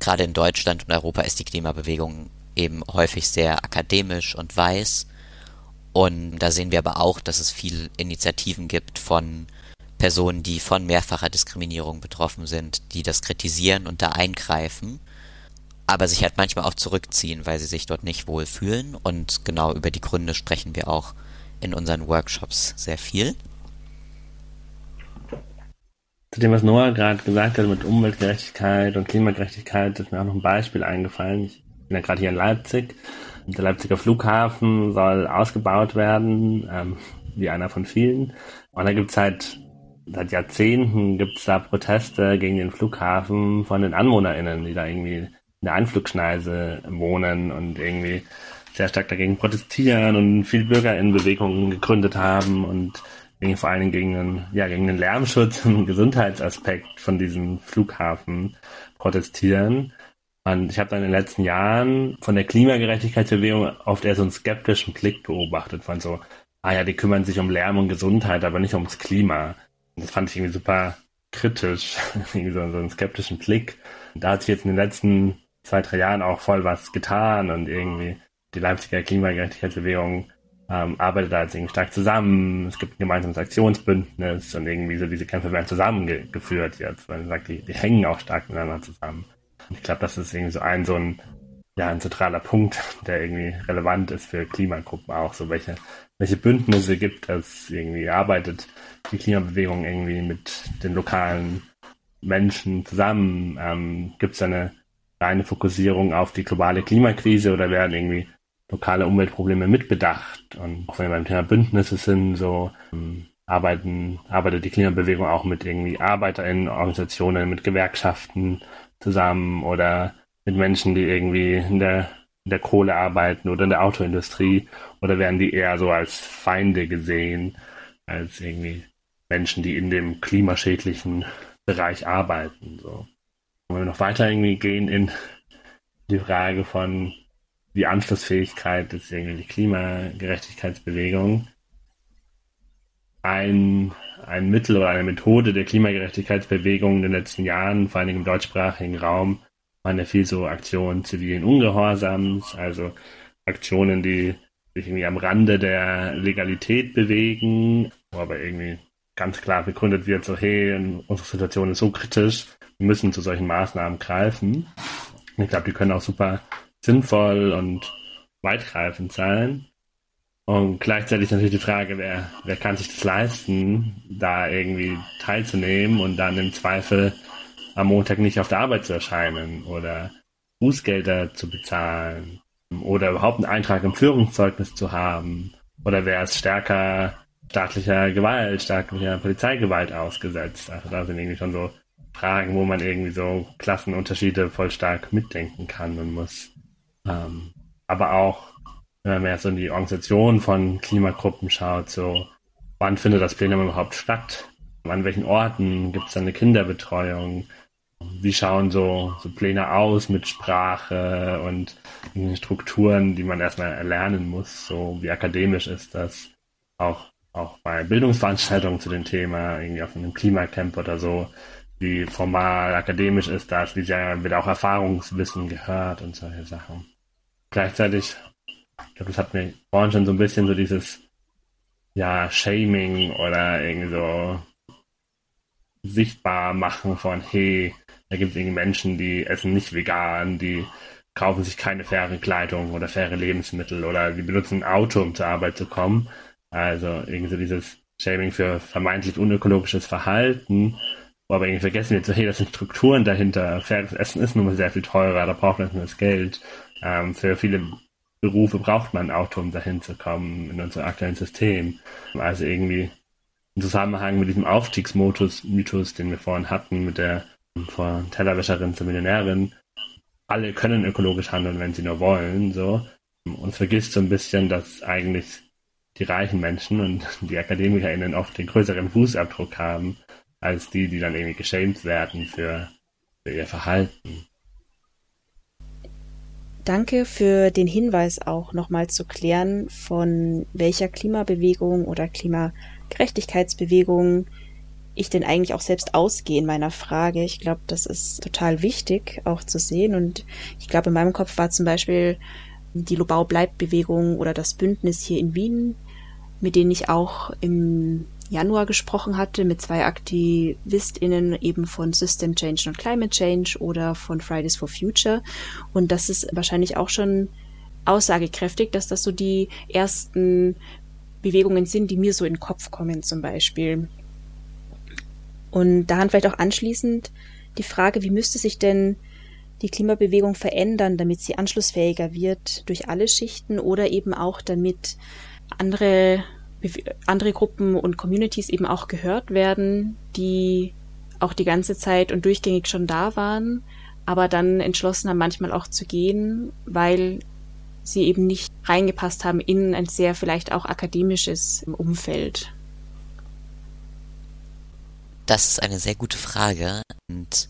Gerade in Deutschland und Europa ist die Klimabewegung eben häufig sehr akademisch und weiß. Und da sehen wir aber auch, dass es viele Initiativen gibt von Personen, die von mehrfacher Diskriminierung betroffen sind, die das kritisieren und da eingreifen, aber sich halt manchmal auch zurückziehen, weil sie sich dort nicht wohl fühlen. Und genau über die Gründe sprechen wir auch in unseren Workshops sehr viel. Zu dem, was Noah gerade gesagt hat mit Umweltgerechtigkeit und Klimagerechtigkeit, ist mir auch noch ein Beispiel eingefallen. Ich bin ja gerade hier in Leipzig. Der Leipziger Flughafen soll ausgebaut werden, ähm, wie einer von vielen. Und da gibt's halt seit Jahrzehnten gibt's da Proteste gegen den Flughafen von den AnwohnerInnen, die da irgendwie in der Anflugschneise wohnen und irgendwie sehr stark dagegen protestieren und viele BürgerInnenbewegungen gegründet haben und vor Dingen gegen den, ja, gegen den Lärmschutz und Gesundheitsaspekt von diesem Flughafen protestieren. Und ich habe dann in den letzten Jahren von der Klimagerechtigkeitsbewegung oft eher so einen skeptischen Blick beobachtet, von so, ah ja, die kümmern sich um Lärm und Gesundheit, aber nicht ums Klima. Und das fand ich irgendwie super kritisch, irgendwie so, so einen skeptischen Blick. Und da hat sich jetzt in den letzten zwei, drei Jahren auch voll was getan und irgendwie die Leipziger Klimagerechtigkeitsbewegung ähm, arbeitet da jetzt irgendwie stark zusammen. Es gibt ein gemeinsames Aktionsbündnis und irgendwie so diese Kämpfe werden zusammengeführt jetzt, man sagt, die, die hängen auch stark miteinander zusammen. Und ich glaube, das ist irgendwie so ein, so ein, ja, ein zentraler Punkt, der irgendwie relevant ist für Klimagruppen auch, so welche, welche Bündnisse gibt es, irgendwie arbeitet die Klimabewegung irgendwie mit den lokalen Menschen zusammen, ähm, gibt es eine reine Fokussierung auf die globale Klimakrise oder werden irgendwie lokale Umweltprobleme mitbedacht. Und auch wenn wir beim Thema Bündnisse sind, so ähm, arbeiten, arbeitet die Klimabewegung auch mit irgendwie ArbeiterInnen, Organisationen, mit Gewerkschaften zusammen oder mit Menschen, die irgendwie in der, in der Kohle arbeiten oder in der Autoindustrie oder werden die eher so als Feinde gesehen, als irgendwie Menschen, die in dem klimaschädlichen Bereich arbeiten. So. Wenn wir noch weiter irgendwie gehen in die Frage von die Anschlussfähigkeit ist irgendwie die Klimagerechtigkeitsbewegung. Ein, ein Mittel oder eine Methode der Klimagerechtigkeitsbewegung in den letzten Jahren, vor allem im deutschsprachigen Raum, waren ja viel so Aktionen zivilen Ungehorsams, also Aktionen, die sich irgendwie am Rande der Legalität bewegen, wo aber irgendwie ganz klar begründet wird, so hey, unsere Situation ist so kritisch, müssen zu solchen Maßnahmen greifen. ich glaube, die können auch super sinnvoll und weitgreifend sein. Und gleichzeitig natürlich die Frage, wer, wer kann sich das leisten, da irgendwie teilzunehmen und dann im Zweifel am Montag nicht auf der Arbeit zu erscheinen oder Bußgelder zu bezahlen oder überhaupt einen Eintrag im Führungszeugnis zu haben oder wer ist stärker staatlicher Gewalt, staatlicher Polizeigewalt ausgesetzt. Also da sind irgendwie schon so Fragen, wo man irgendwie so Klassenunterschiede voll stark mitdenken kann und muss. Ähm, aber auch, wenn man mehr so in die Organisation von Klimagruppen schaut, so, wann findet das Plenum überhaupt statt? An welchen Orten gibt es eine Kinderbetreuung? Wie schauen so, so Pläne aus mit Sprache und Strukturen, die man erstmal erlernen muss? So, wie akademisch ist das? Auch, auch bei Bildungsveranstaltungen zu dem Thema, irgendwie auf einem Klimacamp oder so, wie formal akademisch ist das, wie sehr wird auch Erfahrungswissen gehört und solche Sachen gleichzeitig, ich glaube, das hat mir vorhin schon so ein bisschen so dieses, ja, Shaming oder irgendwie so, sichtbar machen von, hey, da gibt es irgendwie Menschen, die essen nicht vegan, die kaufen sich keine faire Kleidung oder faire Lebensmittel oder die benutzen ein Auto, um zur Arbeit zu kommen. Also irgendwie so dieses Shaming für vermeintlich unökologisches Verhalten, wo aber irgendwie vergessen so, hey, das sind Strukturen dahinter. Faires Essen ist nun mal sehr viel teurer, da braucht man das Geld. Ähm, für viele Berufe braucht man ein Auto, um dahin zu kommen in unserem aktuellen System. Also irgendwie im Zusammenhang mit diesem Aufstiegsmythos, Mythos, den wir vorhin hatten, mit der von Tellerwäscherin zur Millionärin, alle können ökologisch handeln, wenn sie nur wollen, so. Und vergisst so ein bisschen, dass eigentlich die reichen Menschen und die AkademikerInnen oft den größeren Fußabdruck haben, als die, die dann irgendwie geschämt werden für, für ihr Verhalten. Danke für den Hinweis auch nochmal zu klären, von welcher Klimabewegung oder Klimagerechtigkeitsbewegung ich denn eigentlich auch selbst ausgehe in meiner Frage. Ich glaube, das ist total wichtig auch zu sehen. Und ich glaube, in meinem Kopf war zum Beispiel die Lobau bleibt Bewegung oder das Bündnis hier in Wien, mit denen ich auch im Januar gesprochen hatte, mit zwei AktivistInnen eben von System Change und Climate Change oder von Fridays for Future. Und das ist wahrscheinlich auch schon aussagekräftig, dass das so die ersten Bewegungen sind, die mir so in den Kopf kommen zum Beispiel. Und daran vielleicht auch anschließend die Frage, wie müsste sich denn die Klimabewegung verändern, damit sie anschlussfähiger wird durch alle Schichten oder eben auch damit andere, andere Gruppen und Communities eben auch gehört werden, die auch die ganze Zeit und durchgängig schon da waren, aber dann entschlossen haben, manchmal auch zu gehen, weil sie eben nicht reingepasst haben in ein sehr vielleicht auch akademisches Umfeld. Das ist eine sehr gute Frage und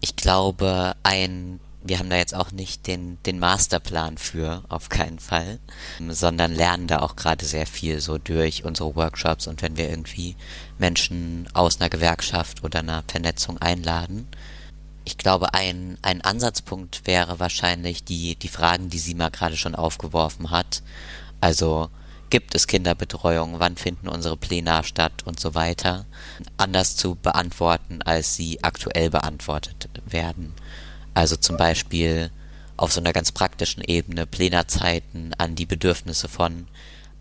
ich glaube, ein, wir haben da jetzt auch nicht den, den Masterplan für, auf keinen Fall, sondern lernen da auch gerade sehr viel so durch unsere Workshops und wenn wir irgendwie Menschen aus einer Gewerkschaft oder einer Vernetzung einladen. Ich glaube, ein, ein Ansatzpunkt wäre wahrscheinlich die, die Fragen, die Sima gerade schon aufgeworfen hat. Also, gibt es Kinderbetreuung, wann finden unsere Pläne statt und so weiter, anders zu beantworten, als sie aktuell beantwortet werden. Also zum Beispiel auf so einer ganz praktischen Ebene Plenarzeiten an die Bedürfnisse von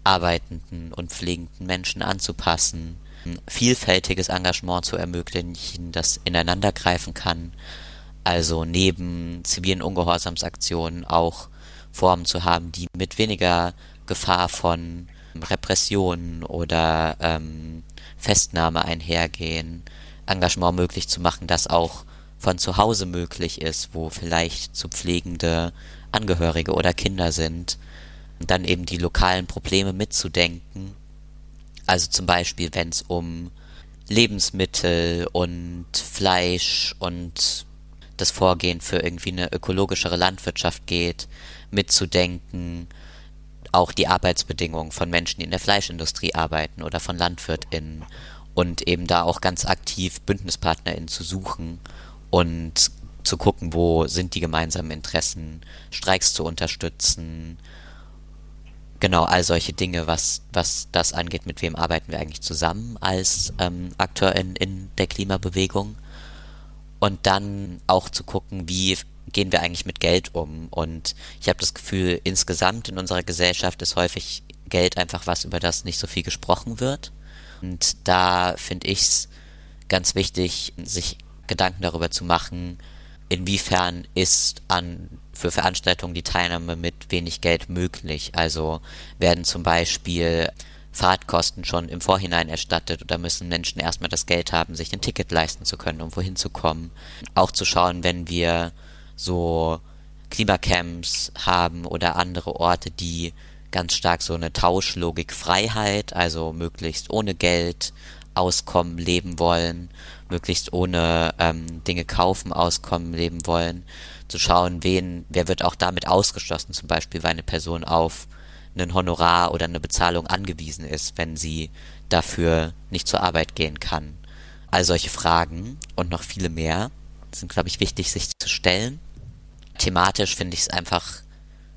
arbeitenden und pflegenden Menschen anzupassen, vielfältiges Engagement zu ermöglichen, das ineinander greifen kann, also neben zivilen Ungehorsamsaktionen auch Formen zu haben, die mit weniger Gefahr von Repressionen oder ähm, Festnahme einhergehen, Engagement möglich zu machen, das auch von zu Hause möglich ist, wo vielleicht zu pflegende Angehörige oder Kinder sind, und dann eben die lokalen Probleme mitzudenken. Also zum Beispiel, wenn es um Lebensmittel und Fleisch und das Vorgehen für irgendwie eine ökologischere Landwirtschaft geht, mitzudenken, auch die Arbeitsbedingungen von Menschen, die in der Fleischindustrie arbeiten oder von LandwirtInnen und eben da auch ganz aktiv BündnispartnerInnen zu suchen und zu gucken, wo sind die gemeinsamen Interessen, Streiks zu unterstützen, genau all solche Dinge, was, was das angeht, mit wem arbeiten wir eigentlich zusammen als ähm, Akteur in, in der Klimabewegung und dann auch zu gucken, wie gehen wir eigentlich mit Geld um? Und ich habe das Gefühl, insgesamt in unserer Gesellschaft ist häufig Geld einfach was, über das nicht so viel gesprochen wird. Und da finde ich es ganz wichtig, sich Gedanken darüber zu machen, inwiefern ist an für Veranstaltungen die Teilnahme mit wenig Geld möglich. Also werden zum Beispiel Fahrtkosten schon im Vorhinein erstattet oder müssen Menschen erstmal das Geld haben, sich ein Ticket leisten zu können, um wohin zu kommen. Auch zu schauen, wenn wir so Klimacamps haben oder andere Orte, die ganz stark so eine Tauschlogik Freiheit, also möglichst ohne Geld auskommen, leben wollen, möglichst ohne ähm, Dinge kaufen, auskommen, leben wollen, zu schauen, wen, wer wird auch damit ausgeschlossen, zum Beispiel, weil eine Person auf einen Honorar oder eine Bezahlung angewiesen ist, wenn sie dafür nicht zur Arbeit gehen kann. All solche Fragen und noch viele mehr sind, glaube ich, wichtig, sich zu stellen thematisch finde ich es einfach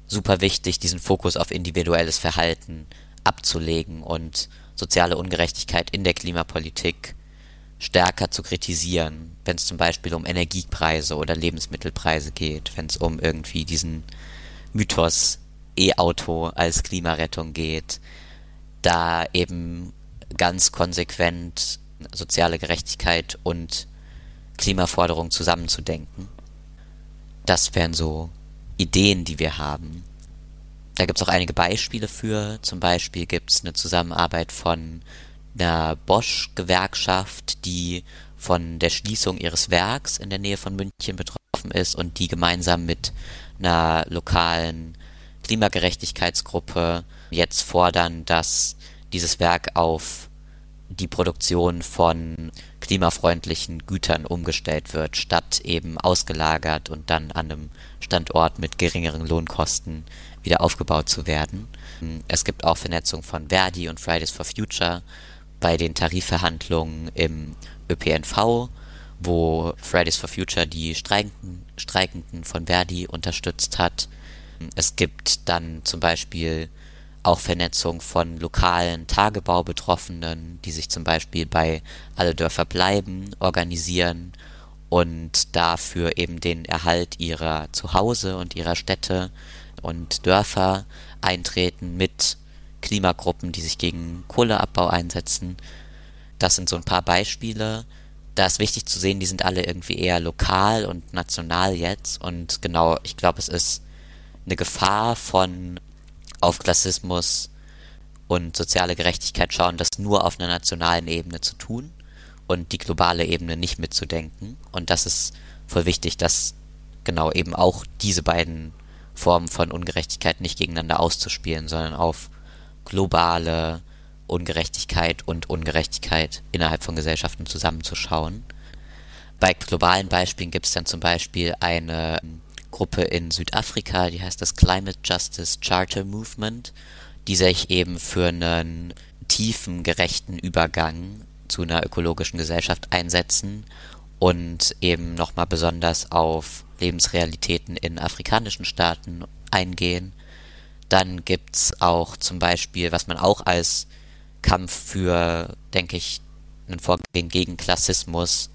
super wichtig, diesen Fokus auf individuelles Verhalten abzulegen und soziale Ungerechtigkeit in der Klimapolitik stärker zu kritisieren, wenn es zum Beispiel um Energiepreise oder Lebensmittelpreise geht, wenn es um irgendwie diesen Mythos E-Auto als Klimarettung geht, da eben ganz konsequent soziale Gerechtigkeit und Klimaforderung zusammenzudenken. Das wären so Ideen, die wir haben. Da gibt es auch einige Beispiele für. Zum Beispiel gibt es eine Zusammenarbeit von einer Bosch-Gewerkschaft, die von der Schließung ihres Werks in der Nähe von München betroffen ist und die gemeinsam mit einer lokalen Klimagerechtigkeitsgruppe jetzt fordern, dass dieses Werk auf die Produktion von klimafreundlichen Gütern umgestellt wird, statt eben ausgelagert und dann an einem Standort mit geringeren Lohnkosten wieder aufgebaut zu werden. Es gibt auch Vernetzung von Verdi und Fridays for Future bei den Tarifverhandlungen im ÖPNV, wo Fridays for Future die Streikenden, Streikenden von Verdi unterstützt hat. Es gibt dann zum Beispiel auch Vernetzung von lokalen Tagebaubetroffenen, die sich zum Beispiel bei Alle Dörfer bleiben organisieren und dafür eben den Erhalt ihrer Zuhause und ihrer Städte und Dörfer eintreten mit Klimagruppen, die sich gegen Kohleabbau einsetzen. Das sind so ein paar Beispiele. Da ist wichtig zu sehen, die sind alle irgendwie eher lokal und national jetzt. Und genau, ich glaube, es ist eine Gefahr von auf Klassismus und soziale Gerechtigkeit schauen, das nur auf einer nationalen Ebene zu tun und die globale Ebene nicht mitzudenken. Und das ist voll wichtig, dass genau eben auch diese beiden Formen von Ungerechtigkeit nicht gegeneinander auszuspielen, sondern auf globale Ungerechtigkeit und Ungerechtigkeit innerhalb von Gesellschaften zusammenzuschauen. Bei globalen Beispielen gibt es dann zum Beispiel eine Gruppe in Südafrika, die heißt das Climate Justice Charter Movement, die sich eben für einen tiefen, gerechten Übergang zu einer ökologischen Gesellschaft einsetzen und eben nochmal besonders auf Lebensrealitäten in afrikanischen Staaten eingehen. Dann gibt es auch zum Beispiel, was man auch als Kampf für, denke ich, einen Vorgehen gegen Klassismus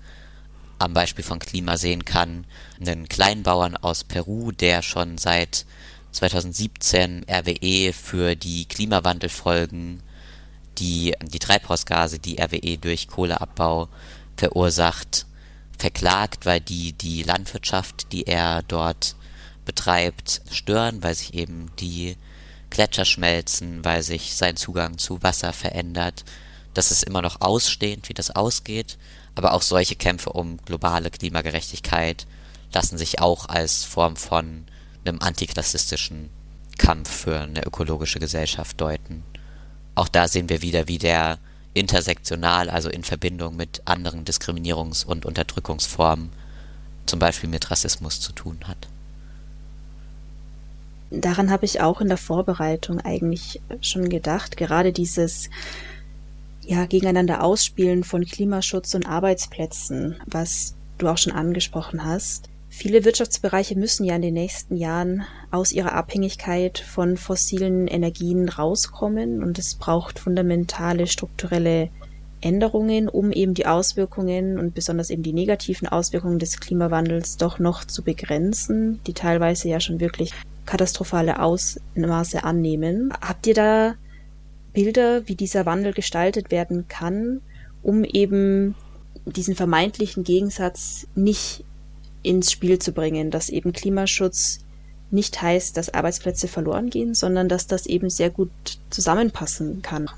am Beispiel von Klima sehen kann, einen Kleinbauern aus Peru, der schon seit 2017 RWE für die Klimawandelfolgen, die, die Treibhausgase, die RWE durch Kohleabbau verursacht, verklagt, weil die die Landwirtschaft, die er dort betreibt, stören, weil sich eben die Gletscher schmelzen, weil sich sein Zugang zu Wasser verändert. Das ist immer noch ausstehend, wie das ausgeht. Aber auch solche Kämpfe um globale Klimagerechtigkeit lassen sich auch als Form von einem antiklassistischen Kampf für eine ökologische Gesellschaft deuten. Auch da sehen wir wieder, wie der intersektional, also in Verbindung mit anderen Diskriminierungs- und Unterdrückungsformen, zum Beispiel mit Rassismus zu tun hat. Daran habe ich auch in der Vorbereitung eigentlich schon gedacht, gerade dieses ja, gegeneinander ausspielen von Klimaschutz und Arbeitsplätzen, was du auch schon angesprochen hast. Viele Wirtschaftsbereiche müssen ja in den nächsten Jahren aus ihrer Abhängigkeit von fossilen Energien rauskommen und es braucht fundamentale strukturelle Änderungen, um eben die Auswirkungen und besonders eben die negativen Auswirkungen des Klimawandels doch noch zu begrenzen, die teilweise ja schon wirklich katastrophale Ausmaße annehmen. Habt ihr da Bilder, wie dieser Wandel gestaltet werden kann, um eben diesen vermeintlichen Gegensatz nicht ins Spiel zu bringen, dass eben Klimaschutz nicht heißt, dass Arbeitsplätze verloren gehen, sondern dass das eben sehr gut zusammenpassen kann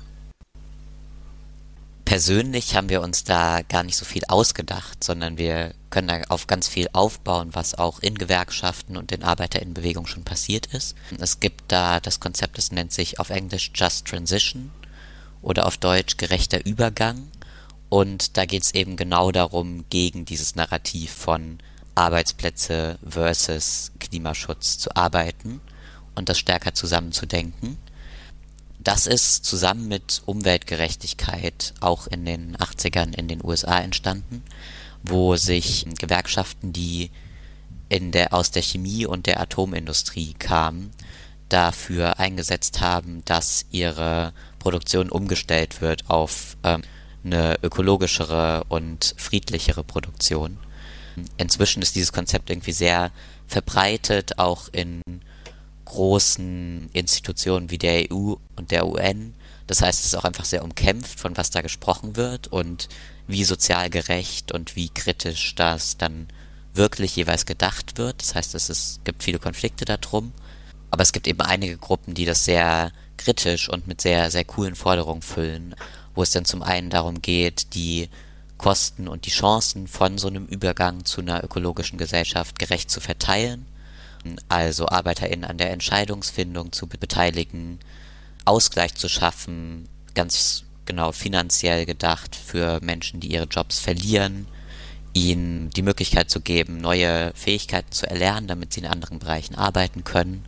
persönlich haben wir uns da gar nicht so viel ausgedacht, sondern wir können da auf ganz viel aufbauen, was auch in Gewerkschaften und in Arbeiterinnenbewegung schon passiert ist. Es gibt da das Konzept, das nennt sich auf Englisch Just Transition oder auf Deutsch gerechter Übergang. Und da geht es eben genau darum, gegen dieses Narrativ von Arbeitsplätze versus Klimaschutz zu arbeiten und das stärker zusammenzudenken. Das ist zusammen mit Umweltgerechtigkeit auch in den 80ern in den USA entstanden, wo sich Gewerkschaften, die in der, aus der Chemie und der Atomindustrie kamen, dafür eingesetzt haben, dass ihre Produktion umgestellt wird auf ähm, eine ökologischere und friedlichere Produktion. Inzwischen ist dieses Konzept irgendwie sehr verbreitet, auch in großen Institutionen wie der EU und der UN. Das heißt, es ist auch einfach sehr umkämpft, von was da gesprochen wird und wie sozial gerecht und wie kritisch das dann wirklich jeweils gedacht wird. Das heißt, es ist, gibt viele Konflikte darum. Aber es gibt eben einige Gruppen, die das sehr kritisch und mit sehr, sehr coolen Forderungen füllen, wo es dann zum einen darum geht, die Kosten und die Chancen von so einem Übergang zu einer ökologischen Gesellschaft gerecht zu verteilen, also ArbeiterInnen an der Entscheidungsfindung zu beteiligen, Ausgleich zu schaffen, ganz genau finanziell gedacht für Menschen, die ihre Jobs verlieren, ihnen die Möglichkeit zu geben, neue Fähigkeiten zu erlernen, damit sie in anderen Bereichen arbeiten können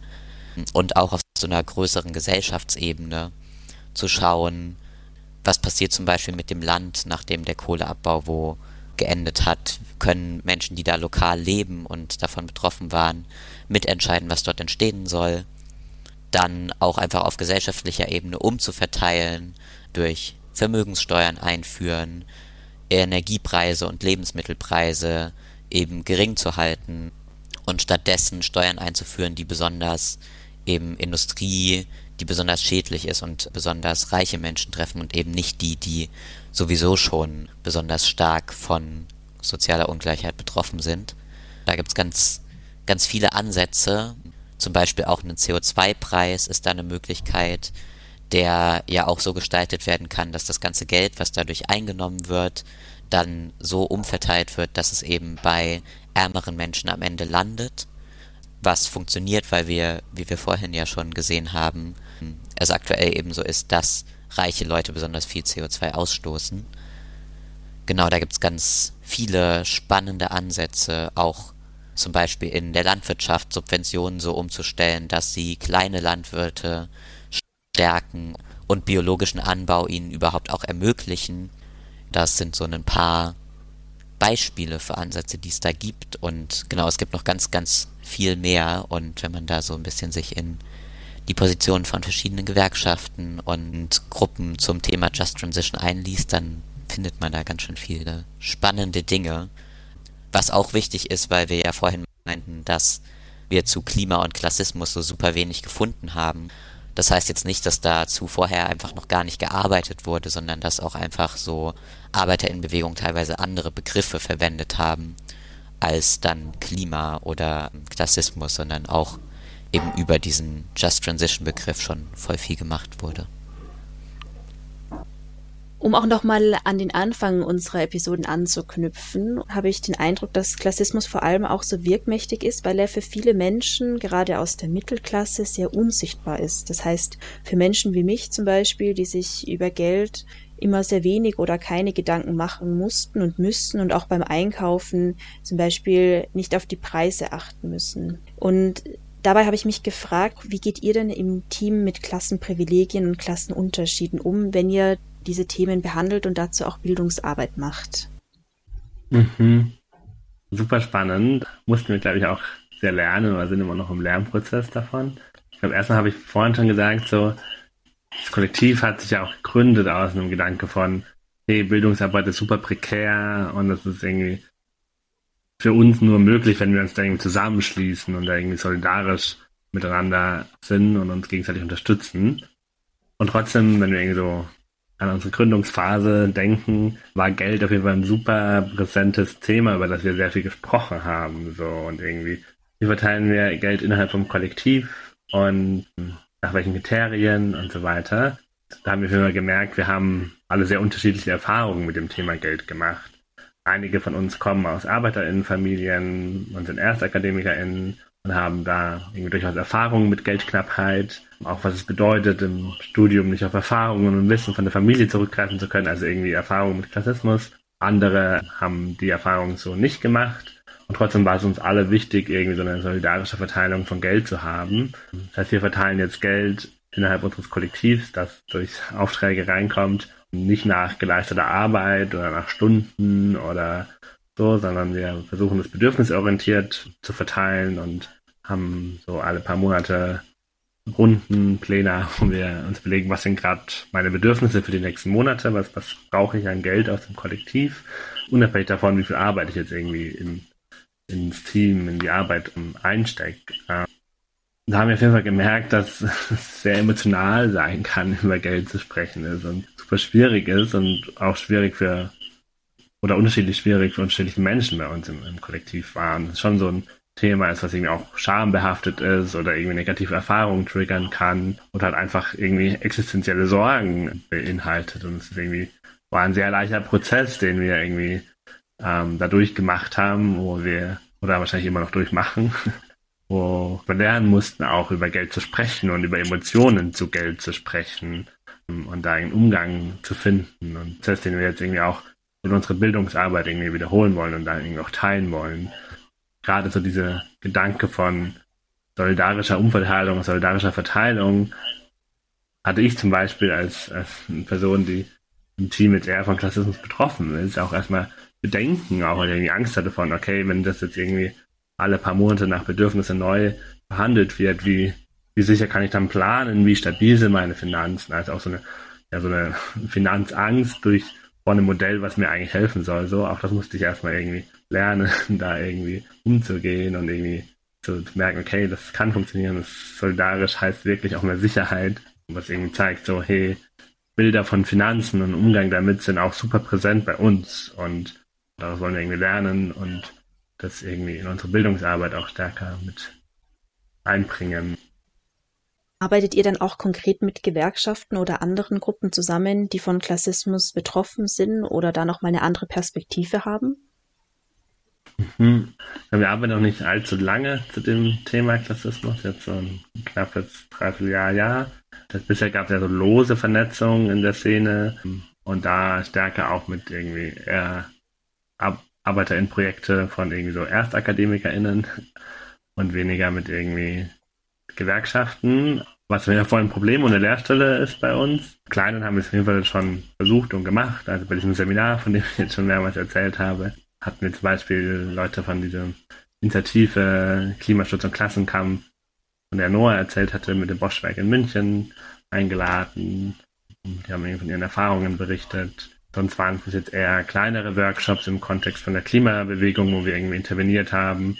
und auch auf so einer größeren Gesellschaftsebene zu schauen, was passiert zum Beispiel mit dem Land, nachdem der Kohleabbau wo geendet hat, können Menschen, die da lokal leben und davon betroffen waren, mitentscheiden, was dort entstehen soll. Dann auch einfach auf gesellschaftlicher Ebene umzuverteilen, durch Vermögenssteuern einführen, Energiepreise und Lebensmittelpreise eben gering zu halten und stattdessen Steuern einzuführen, die besonders eben Industrie, die besonders schädlich ist und besonders reiche Menschen treffen und eben nicht die, die sowieso schon besonders stark von sozialer Ungleichheit betroffen sind. Da gibt's ganz, ganz viele Ansätze. Zum Beispiel auch ein CO2-Preis ist da eine Möglichkeit, der ja auch so gestaltet werden kann, dass das ganze Geld, was dadurch eingenommen wird, dann so umverteilt wird, dass es eben bei ärmeren Menschen am Ende landet was funktioniert, weil wir, wie wir vorhin ja schon gesehen haben, es aktuell eben so ist, dass reiche Leute besonders viel CO2 ausstoßen. Genau, da gibt es ganz viele spannende Ansätze, auch zum Beispiel in der Landwirtschaft Subventionen so umzustellen, dass sie kleine Landwirte stärken und biologischen Anbau ihnen überhaupt auch ermöglichen. Das sind so ein paar Beispiele für Ansätze, die es da gibt. Und genau, es gibt noch ganz, ganz viel mehr. Und wenn man da so ein bisschen sich in die Positionen von verschiedenen Gewerkschaften und Gruppen zum Thema Just Transition einliest, dann findet man da ganz schön viele spannende Dinge. Was auch wichtig ist, weil wir ja vorhin meinten, dass wir zu Klima und Klassismus so super wenig gefunden haben. Das heißt jetzt nicht, dass dazu vorher einfach noch gar nicht gearbeitet wurde, sondern dass auch einfach so Arbeiter in Bewegung teilweise andere Begriffe verwendet haben als dann Klima oder Klassismus, sondern auch eben über diesen Just Transition Begriff schon voll viel gemacht wurde. Um auch nochmal an den Anfang unserer Episoden anzuknüpfen, habe ich den Eindruck, dass Klassismus vor allem auch so wirkmächtig ist, weil er für viele Menschen, gerade aus der Mittelklasse, sehr unsichtbar ist. Das heißt, für Menschen wie mich zum Beispiel, die sich über Geld immer sehr wenig oder keine Gedanken machen mussten und müssten und auch beim Einkaufen zum Beispiel nicht auf die Preise achten müssen. Und dabei habe ich mich gefragt, wie geht ihr denn im Team mit Klassenprivilegien und Klassenunterschieden um, wenn ihr diese Themen behandelt und dazu auch Bildungsarbeit macht? Mhm. Super spannend. Mussten wir, glaube ich, auch sehr lernen oder sind immer noch im Lernprozess davon. Ich glaube, erstmal habe ich vorhin schon gesagt, so, das Kollektiv hat sich ja auch gegründet aus einem Gedanke von, hey, Bildungsarbeit ist super prekär und das ist irgendwie für uns nur möglich, wenn wir uns da irgendwie zusammenschließen und da irgendwie solidarisch miteinander sind und uns gegenseitig unterstützen. Und trotzdem, wenn wir irgendwie so an unsere Gründungsphase denken, war Geld auf jeden Fall ein super präsentes Thema, über das wir sehr viel gesprochen haben. So und irgendwie, wie verteilen wir Geld innerhalb vom Kollektiv und nach welchen Kriterien und so weiter. Da haben wir immer gemerkt, wir haben alle sehr unterschiedliche Erfahrungen mit dem Thema Geld gemacht. Einige von uns kommen aus ArbeiterInnenfamilien und sind ErstakademikerInnen und haben da irgendwie durchaus Erfahrungen mit Geldknappheit, auch was es bedeutet, im Studium nicht auf Erfahrungen und Wissen von der Familie zurückgreifen zu können, also irgendwie Erfahrungen mit Klassismus. Andere haben die Erfahrung so nicht gemacht und trotzdem war es uns alle wichtig, irgendwie so eine solidarische Verteilung von Geld zu haben. Das heißt, wir verteilen jetzt Geld innerhalb unseres Kollektivs, das durch Aufträge reinkommt, nicht nach geleisteter Arbeit oder nach Stunden oder so, sondern wir versuchen es bedürfnisorientiert zu verteilen und haben so alle paar Monate Runden, Pläne, wo wir uns überlegen, was sind gerade meine Bedürfnisse für die nächsten Monate, was, was brauche ich an Geld aus dem Kollektiv, unabhängig davon, wie viel Arbeit ich jetzt irgendwie in, ins Team, in die Arbeit einstecke. Da haben wir auf jeden Fall gemerkt, dass es sehr emotional sein kann, über Geld zu sprechen ist und super schwierig ist und auch schwierig für oder unterschiedlich schwierig für unterschiedliche Menschen bei uns im, im Kollektiv waren. Das ist schon so ein Thema ist, was irgendwie auch schambehaftet ist oder irgendwie negative Erfahrungen triggern kann oder halt einfach irgendwie existenzielle Sorgen beinhaltet. Und es ist irgendwie war ein sehr leichter Prozess, den wir irgendwie ähm, dadurch gemacht haben, wo wir oder wahrscheinlich immer noch durchmachen, wo wir lernen mussten, auch über Geld zu sprechen und über Emotionen zu Geld zu sprechen ähm, und da einen Umgang zu finden. Und das den wir jetzt irgendwie auch in unserer Bildungsarbeit irgendwie wiederholen wollen und dann irgendwie auch teilen wollen gerade so dieser Gedanke von solidarischer Umverteilung, solidarischer Verteilung, hatte ich zum Beispiel als, als Person, die im Team jetzt eher von Klassismus betroffen ist, auch erstmal Bedenken, auch irgendwie Angst hatte von, okay, wenn das jetzt irgendwie alle paar Monate nach Bedürfnissen neu behandelt wird, wie, wie sicher kann ich dann planen, wie stabil sind meine Finanzen, also auch so eine, ja, so eine Finanzangst durch von einem Modell, was mir eigentlich helfen soll. So, auch das musste ich erstmal irgendwie lernen, da irgendwie umzugehen und irgendwie zu, merken, okay, das kann funktionieren. Das solidarisch heißt wirklich auch mehr Sicherheit, was irgendwie zeigt, so, hey, Bilder von Finanzen und Umgang damit sind auch super präsent bei uns und daraus wollen wir irgendwie lernen und das irgendwie in unsere Bildungsarbeit auch stärker mit einbringen. Arbeitet ihr dann auch konkret mit Gewerkschaften oder anderen Gruppen zusammen, die von Klassismus betroffen sind oder da nochmal eine andere Perspektive haben? Mhm. Wir arbeiten noch nicht allzu lange zu dem Thema Klassismus, jetzt so ein knappes Dreivierteljahr, Jahr. Das, bisher gab es ja so lose Vernetzungen in der Szene und da stärker auch mit irgendwie eher Arbeiter in Projekte von irgendwie so ErstakademikerInnen und weniger mit irgendwie Gewerkschaften was ja voll ein Problem und eine Lehrstelle ist bei uns. Kleinen haben wir es auf jeden Fall schon versucht und gemacht. Also bei diesem Seminar, von dem ich jetzt schon mehrmals erzählt habe, hatten wir zum Beispiel Leute von dieser Initiative Klimaschutz und Klassenkampf, von der Noah erzählt hatte, mit dem Boschwerk in München eingeladen. Die haben von ihren Erfahrungen berichtet. Sonst waren es jetzt eher kleinere Workshops im Kontext von der Klimabewegung, wo wir irgendwie interveniert haben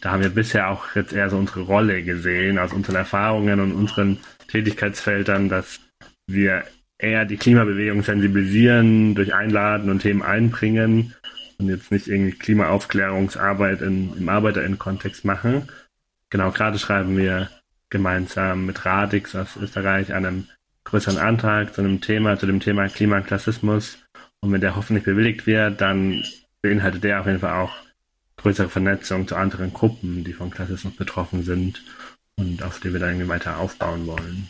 da haben wir bisher auch jetzt eher so unsere Rolle gesehen, aus unseren Erfahrungen und unseren Tätigkeitsfeldern, dass wir eher die Klimabewegung sensibilisieren, durch Einladen und Themen einbringen und jetzt nicht irgendwie Klimaaufklärungsarbeit in, im ArbeiterInnen-Kontext machen. Genau, gerade schreiben wir gemeinsam mit Radix aus Österreich einen größeren Antrag zu einem Thema, zu dem Thema Klimaklassismus. Und wenn der hoffentlich bewilligt wird, dann beinhaltet der auf jeden Fall auch größere Vernetzung zu anderen Gruppen, die von Klassismus betroffen sind und auf die wir dann irgendwie weiter aufbauen wollen.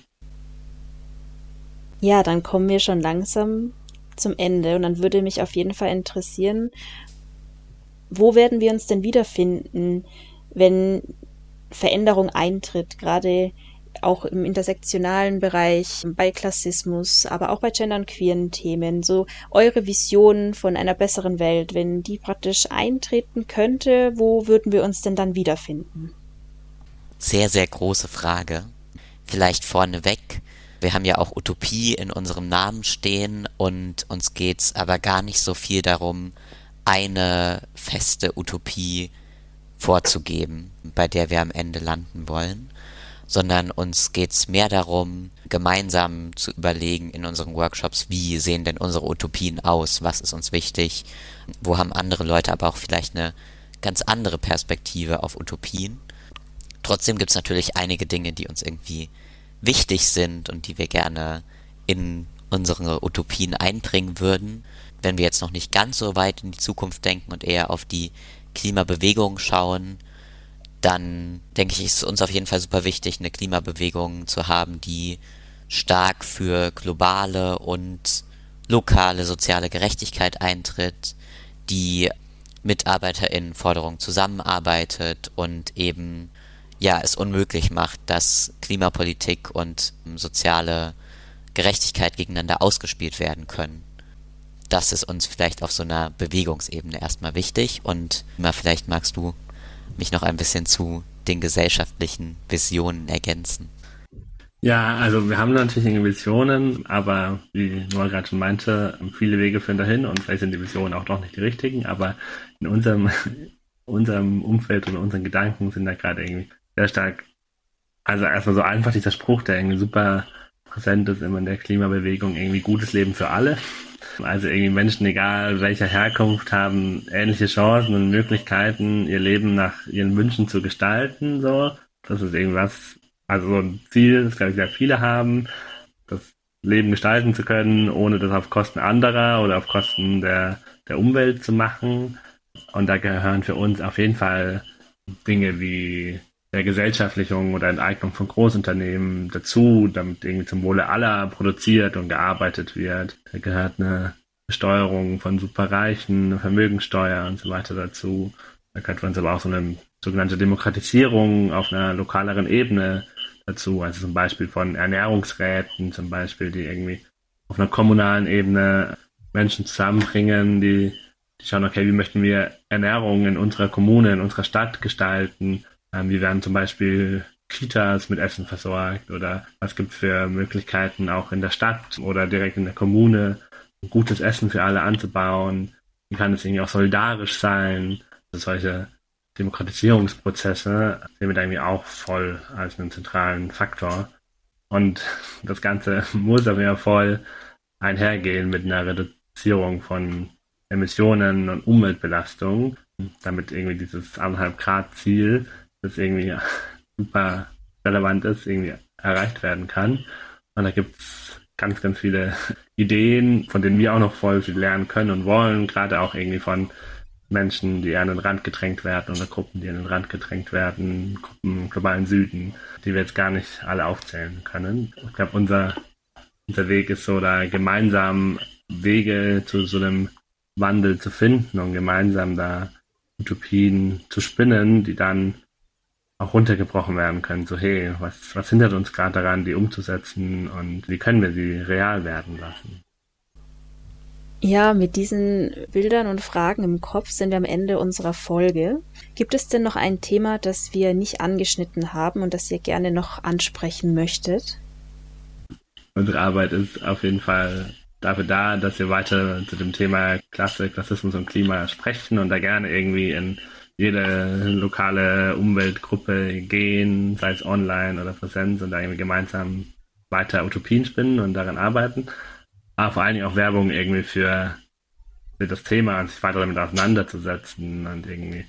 Ja, dann kommen wir schon langsam zum Ende und dann würde mich auf jeden Fall interessieren, wo werden wir uns denn wiederfinden, wenn Veränderung eintritt, gerade auch im intersektionalen Bereich, bei Klassismus, aber auch bei gender- und queeren Themen, so eure Vision von einer besseren Welt, wenn die praktisch eintreten könnte, wo würden wir uns denn dann wiederfinden? Sehr, sehr große Frage. Vielleicht vorneweg. Wir haben ja auch Utopie in unserem Namen stehen und uns geht's aber gar nicht so viel darum, eine feste Utopie vorzugeben, bei der wir am Ende landen wollen, sondern uns geht's mehr darum, gemeinsam zu überlegen in unseren Workshops, wie sehen denn unsere Utopien aus, was ist uns wichtig, wo haben andere Leute aber auch vielleicht eine ganz andere Perspektive auf Utopien. Trotzdem gibt's natürlich einige Dinge, die uns irgendwie wichtig sind und die wir gerne in unsere Utopien einbringen würden. Wenn wir jetzt noch nicht ganz so weit in die Zukunft denken und eher auf die Klimabewegung schauen, dann denke ich, ist es uns auf jeden Fall super wichtig, eine Klimabewegung zu haben, die stark für globale und lokale soziale Gerechtigkeit eintritt, die MitarbeiterInnen Forderungen zusammenarbeitet und eben ja es unmöglich macht, dass Klimapolitik und soziale Gerechtigkeit gegeneinander ausgespielt werden können. Das ist uns vielleicht auf so einer Bewegungsebene erstmal wichtig und immer vielleicht magst du mich noch ein bisschen zu den gesellschaftlichen Visionen ergänzen. Ja, also wir haben natürlich Visionen, aber wie Noah gerade schon meinte, viele Wege führen dahin und vielleicht sind die Visionen auch doch nicht die richtigen, aber in unserem, unserem Umfeld und unseren Gedanken sind da gerade irgendwie sehr stark, also erstmal so einfach dieser Spruch, der irgendwie super präsent ist immer in der Klimabewegung, irgendwie gutes Leben für alle. Also irgendwie Menschen, egal welcher Herkunft, haben ähnliche Chancen und Möglichkeiten, ihr Leben nach ihren Wünschen zu gestalten, so. Das ist irgendwas, also so ein Ziel, das glaube ich sehr viele haben, das Leben gestalten zu können, ohne das auf Kosten anderer oder auf Kosten der, der Umwelt zu machen. Und da gehören für uns auf jeden Fall Dinge wie der Gesellschaftlichung oder Enteignung von Großunternehmen dazu, damit irgendwie zum Wohle aller produziert und gearbeitet wird. Da gehört eine Besteuerung von Superreichen, eine Vermögensteuer und so weiter dazu. Da gehört für uns aber auch so eine sogenannte Demokratisierung auf einer lokaleren Ebene dazu. Also zum Beispiel von Ernährungsräten, zum Beispiel, die irgendwie auf einer kommunalen Ebene Menschen zusammenbringen, die, die schauen, okay, wie möchten wir Ernährung in unserer Kommune, in unserer Stadt gestalten? Ähm, wie werden zum Beispiel Kitas mit Essen versorgt oder was gibt es für Möglichkeiten auch in der Stadt oder direkt in der Kommune gutes Essen für alle anzubauen? Wie kann es irgendwie auch solidarisch sein? Also solche Demokratisierungsprozesse sehen wir da irgendwie auch voll als einen zentralen Faktor. Und das Ganze muss aber ja voll einhergehen mit einer Reduzierung von Emissionen und Umweltbelastung, damit irgendwie dieses 1,5 Grad Ziel, das irgendwie super relevant ist, irgendwie erreicht werden kann. Und da gibt's ganz, ganz viele Ideen, von denen wir auch noch voll viel lernen können und wollen, gerade auch irgendwie von Menschen, die an den Rand gedrängt werden oder Gruppen, die an den Rand gedrängt werden, Gruppen im globalen Süden, die wir jetzt gar nicht alle aufzählen können. Ich glaube, unser, unser Weg ist so, da gemeinsam Wege zu so einem Wandel zu finden und gemeinsam da Utopien zu spinnen, die dann auch runtergebrochen werden können. So, hey, was, was hindert uns gerade daran, die umzusetzen und wie können wir sie real werden lassen? Ja, mit diesen Bildern und Fragen im Kopf sind wir am Ende unserer Folge. Gibt es denn noch ein Thema, das wir nicht angeschnitten haben und das ihr gerne noch ansprechen möchtet? Unsere Arbeit ist auf jeden Fall dafür da, dass wir weiter zu dem Thema Klasse, Klassismus und Klima sprechen und da gerne irgendwie in jede lokale Umweltgruppe gehen, sei es online oder Präsenz und da irgendwie gemeinsam weiter Utopien spinnen und daran arbeiten aber vor allen Dingen auch Werbung irgendwie für, für das Thema und sich weiter damit auseinanderzusetzen und irgendwie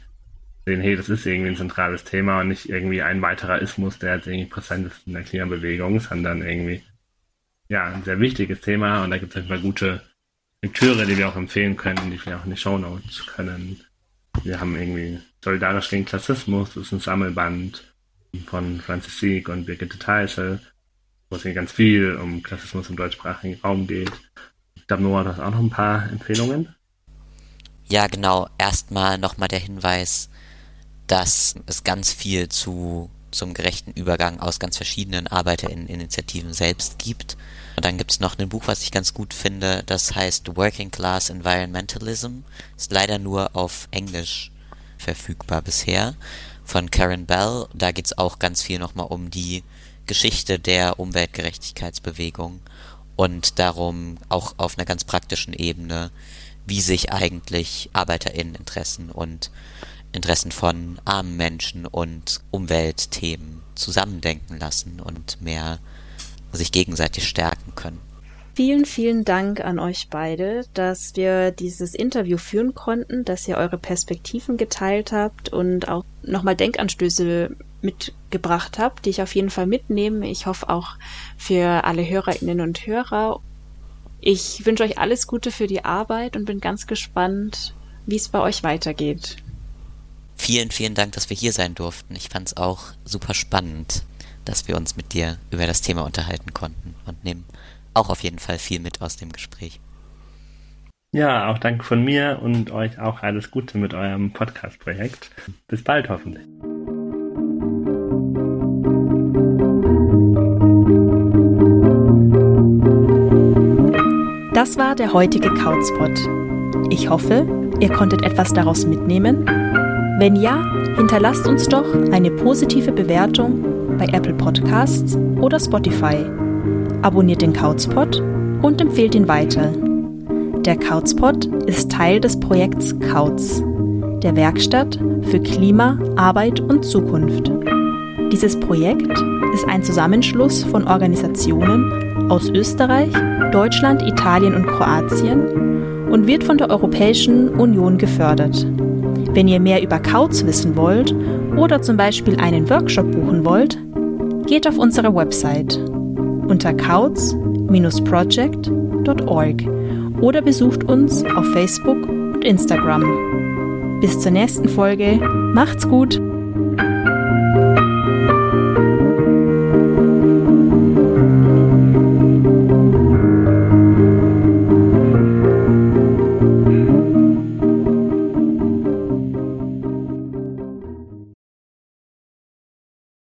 sehen, hey, das ist irgendwie ein zentrales Thema und nicht irgendwie ein weiterer Ismus, der jetzt irgendwie präsent ist in der Klimabewegung, sondern irgendwie ja, ein sehr wichtiges Thema und da gibt es einfach gute Lektüre, die wir auch empfehlen können, die wir auch in die Show Notes können. Wir haben irgendwie Solidarisch gegen Klassismus, das ist ein Sammelband von Francis Sieg und Birgitte Teisel wo es ganz viel um Klassismus im deutschsprachigen Raum geht. Ich glaube, Noah, du hast auch noch ein paar Empfehlungen. Ja, genau. Erstmal nochmal der Hinweis, dass es ganz viel zu zum gerechten Übergang aus ganz verschiedenen Arbeiterinnen-Initiativen selbst gibt. Und dann gibt es noch ein Buch, was ich ganz gut finde, das heißt Working Class Environmentalism. Ist leider nur auf Englisch verfügbar bisher. Von Karen Bell. Da geht es auch ganz viel nochmal um die Geschichte der Umweltgerechtigkeitsbewegung und darum auch auf einer ganz praktischen Ebene, wie sich eigentlich Arbeiterinnen-Interessen und Interessen von armen Menschen und Umweltthemen zusammendenken lassen und mehr sich gegenseitig stärken können. Vielen, vielen Dank an euch beide, dass wir dieses Interview führen konnten, dass ihr eure Perspektiven geteilt habt und auch nochmal Denkanstöße mitgebracht habt, die ich auf jeden Fall mitnehme. Ich hoffe auch für alle Hörerinnen und Hörer. Ich wünsche euch alles Gute für die Arbeit und bin ganz gespannt, wie es bei euch weitergeht. Vielen, vielen Dank, dass wir hier sein durften. Ich fand es auch super spannend, dass wir uns mit dir über das Thema unterhalten konnten und nehmen auch auf jeden Fall viel mit aus dem Gespräch. Ja, auch danke von mir und euch auch alles Gute mit eurem Podcast-Projekt. Bis bald hoffentlich. Das war der heutige Couchspot. Ich hoffe, ihr konntet etwas daraus mitnehmen. Wenn ja, hinterlasst uns doch eine positive Bewertung bei Apple Podcasts oder Spotify. Abonniert den Couchspot und empfehlt ihn weiter. Der Couchspot ist Teil des Projekts Kauz, der Werkstatt für Klima, Arbeit und Zukunft. Dieses Projekt ist ein Zusammenschluss von Organisationen aus Österreich, Deutschland, Italien und Kroatien und wird von der Europäischen Union gefördert. Wenn ihr mehr über Kauz wissen wollt oder zum Beispiel einen Workshop buchen wollt, geht auf unsere Website unter kauz-project.org oder besucht uns auf Facebook und Instagram. Bis zur nächsten Folge. Macht's gut!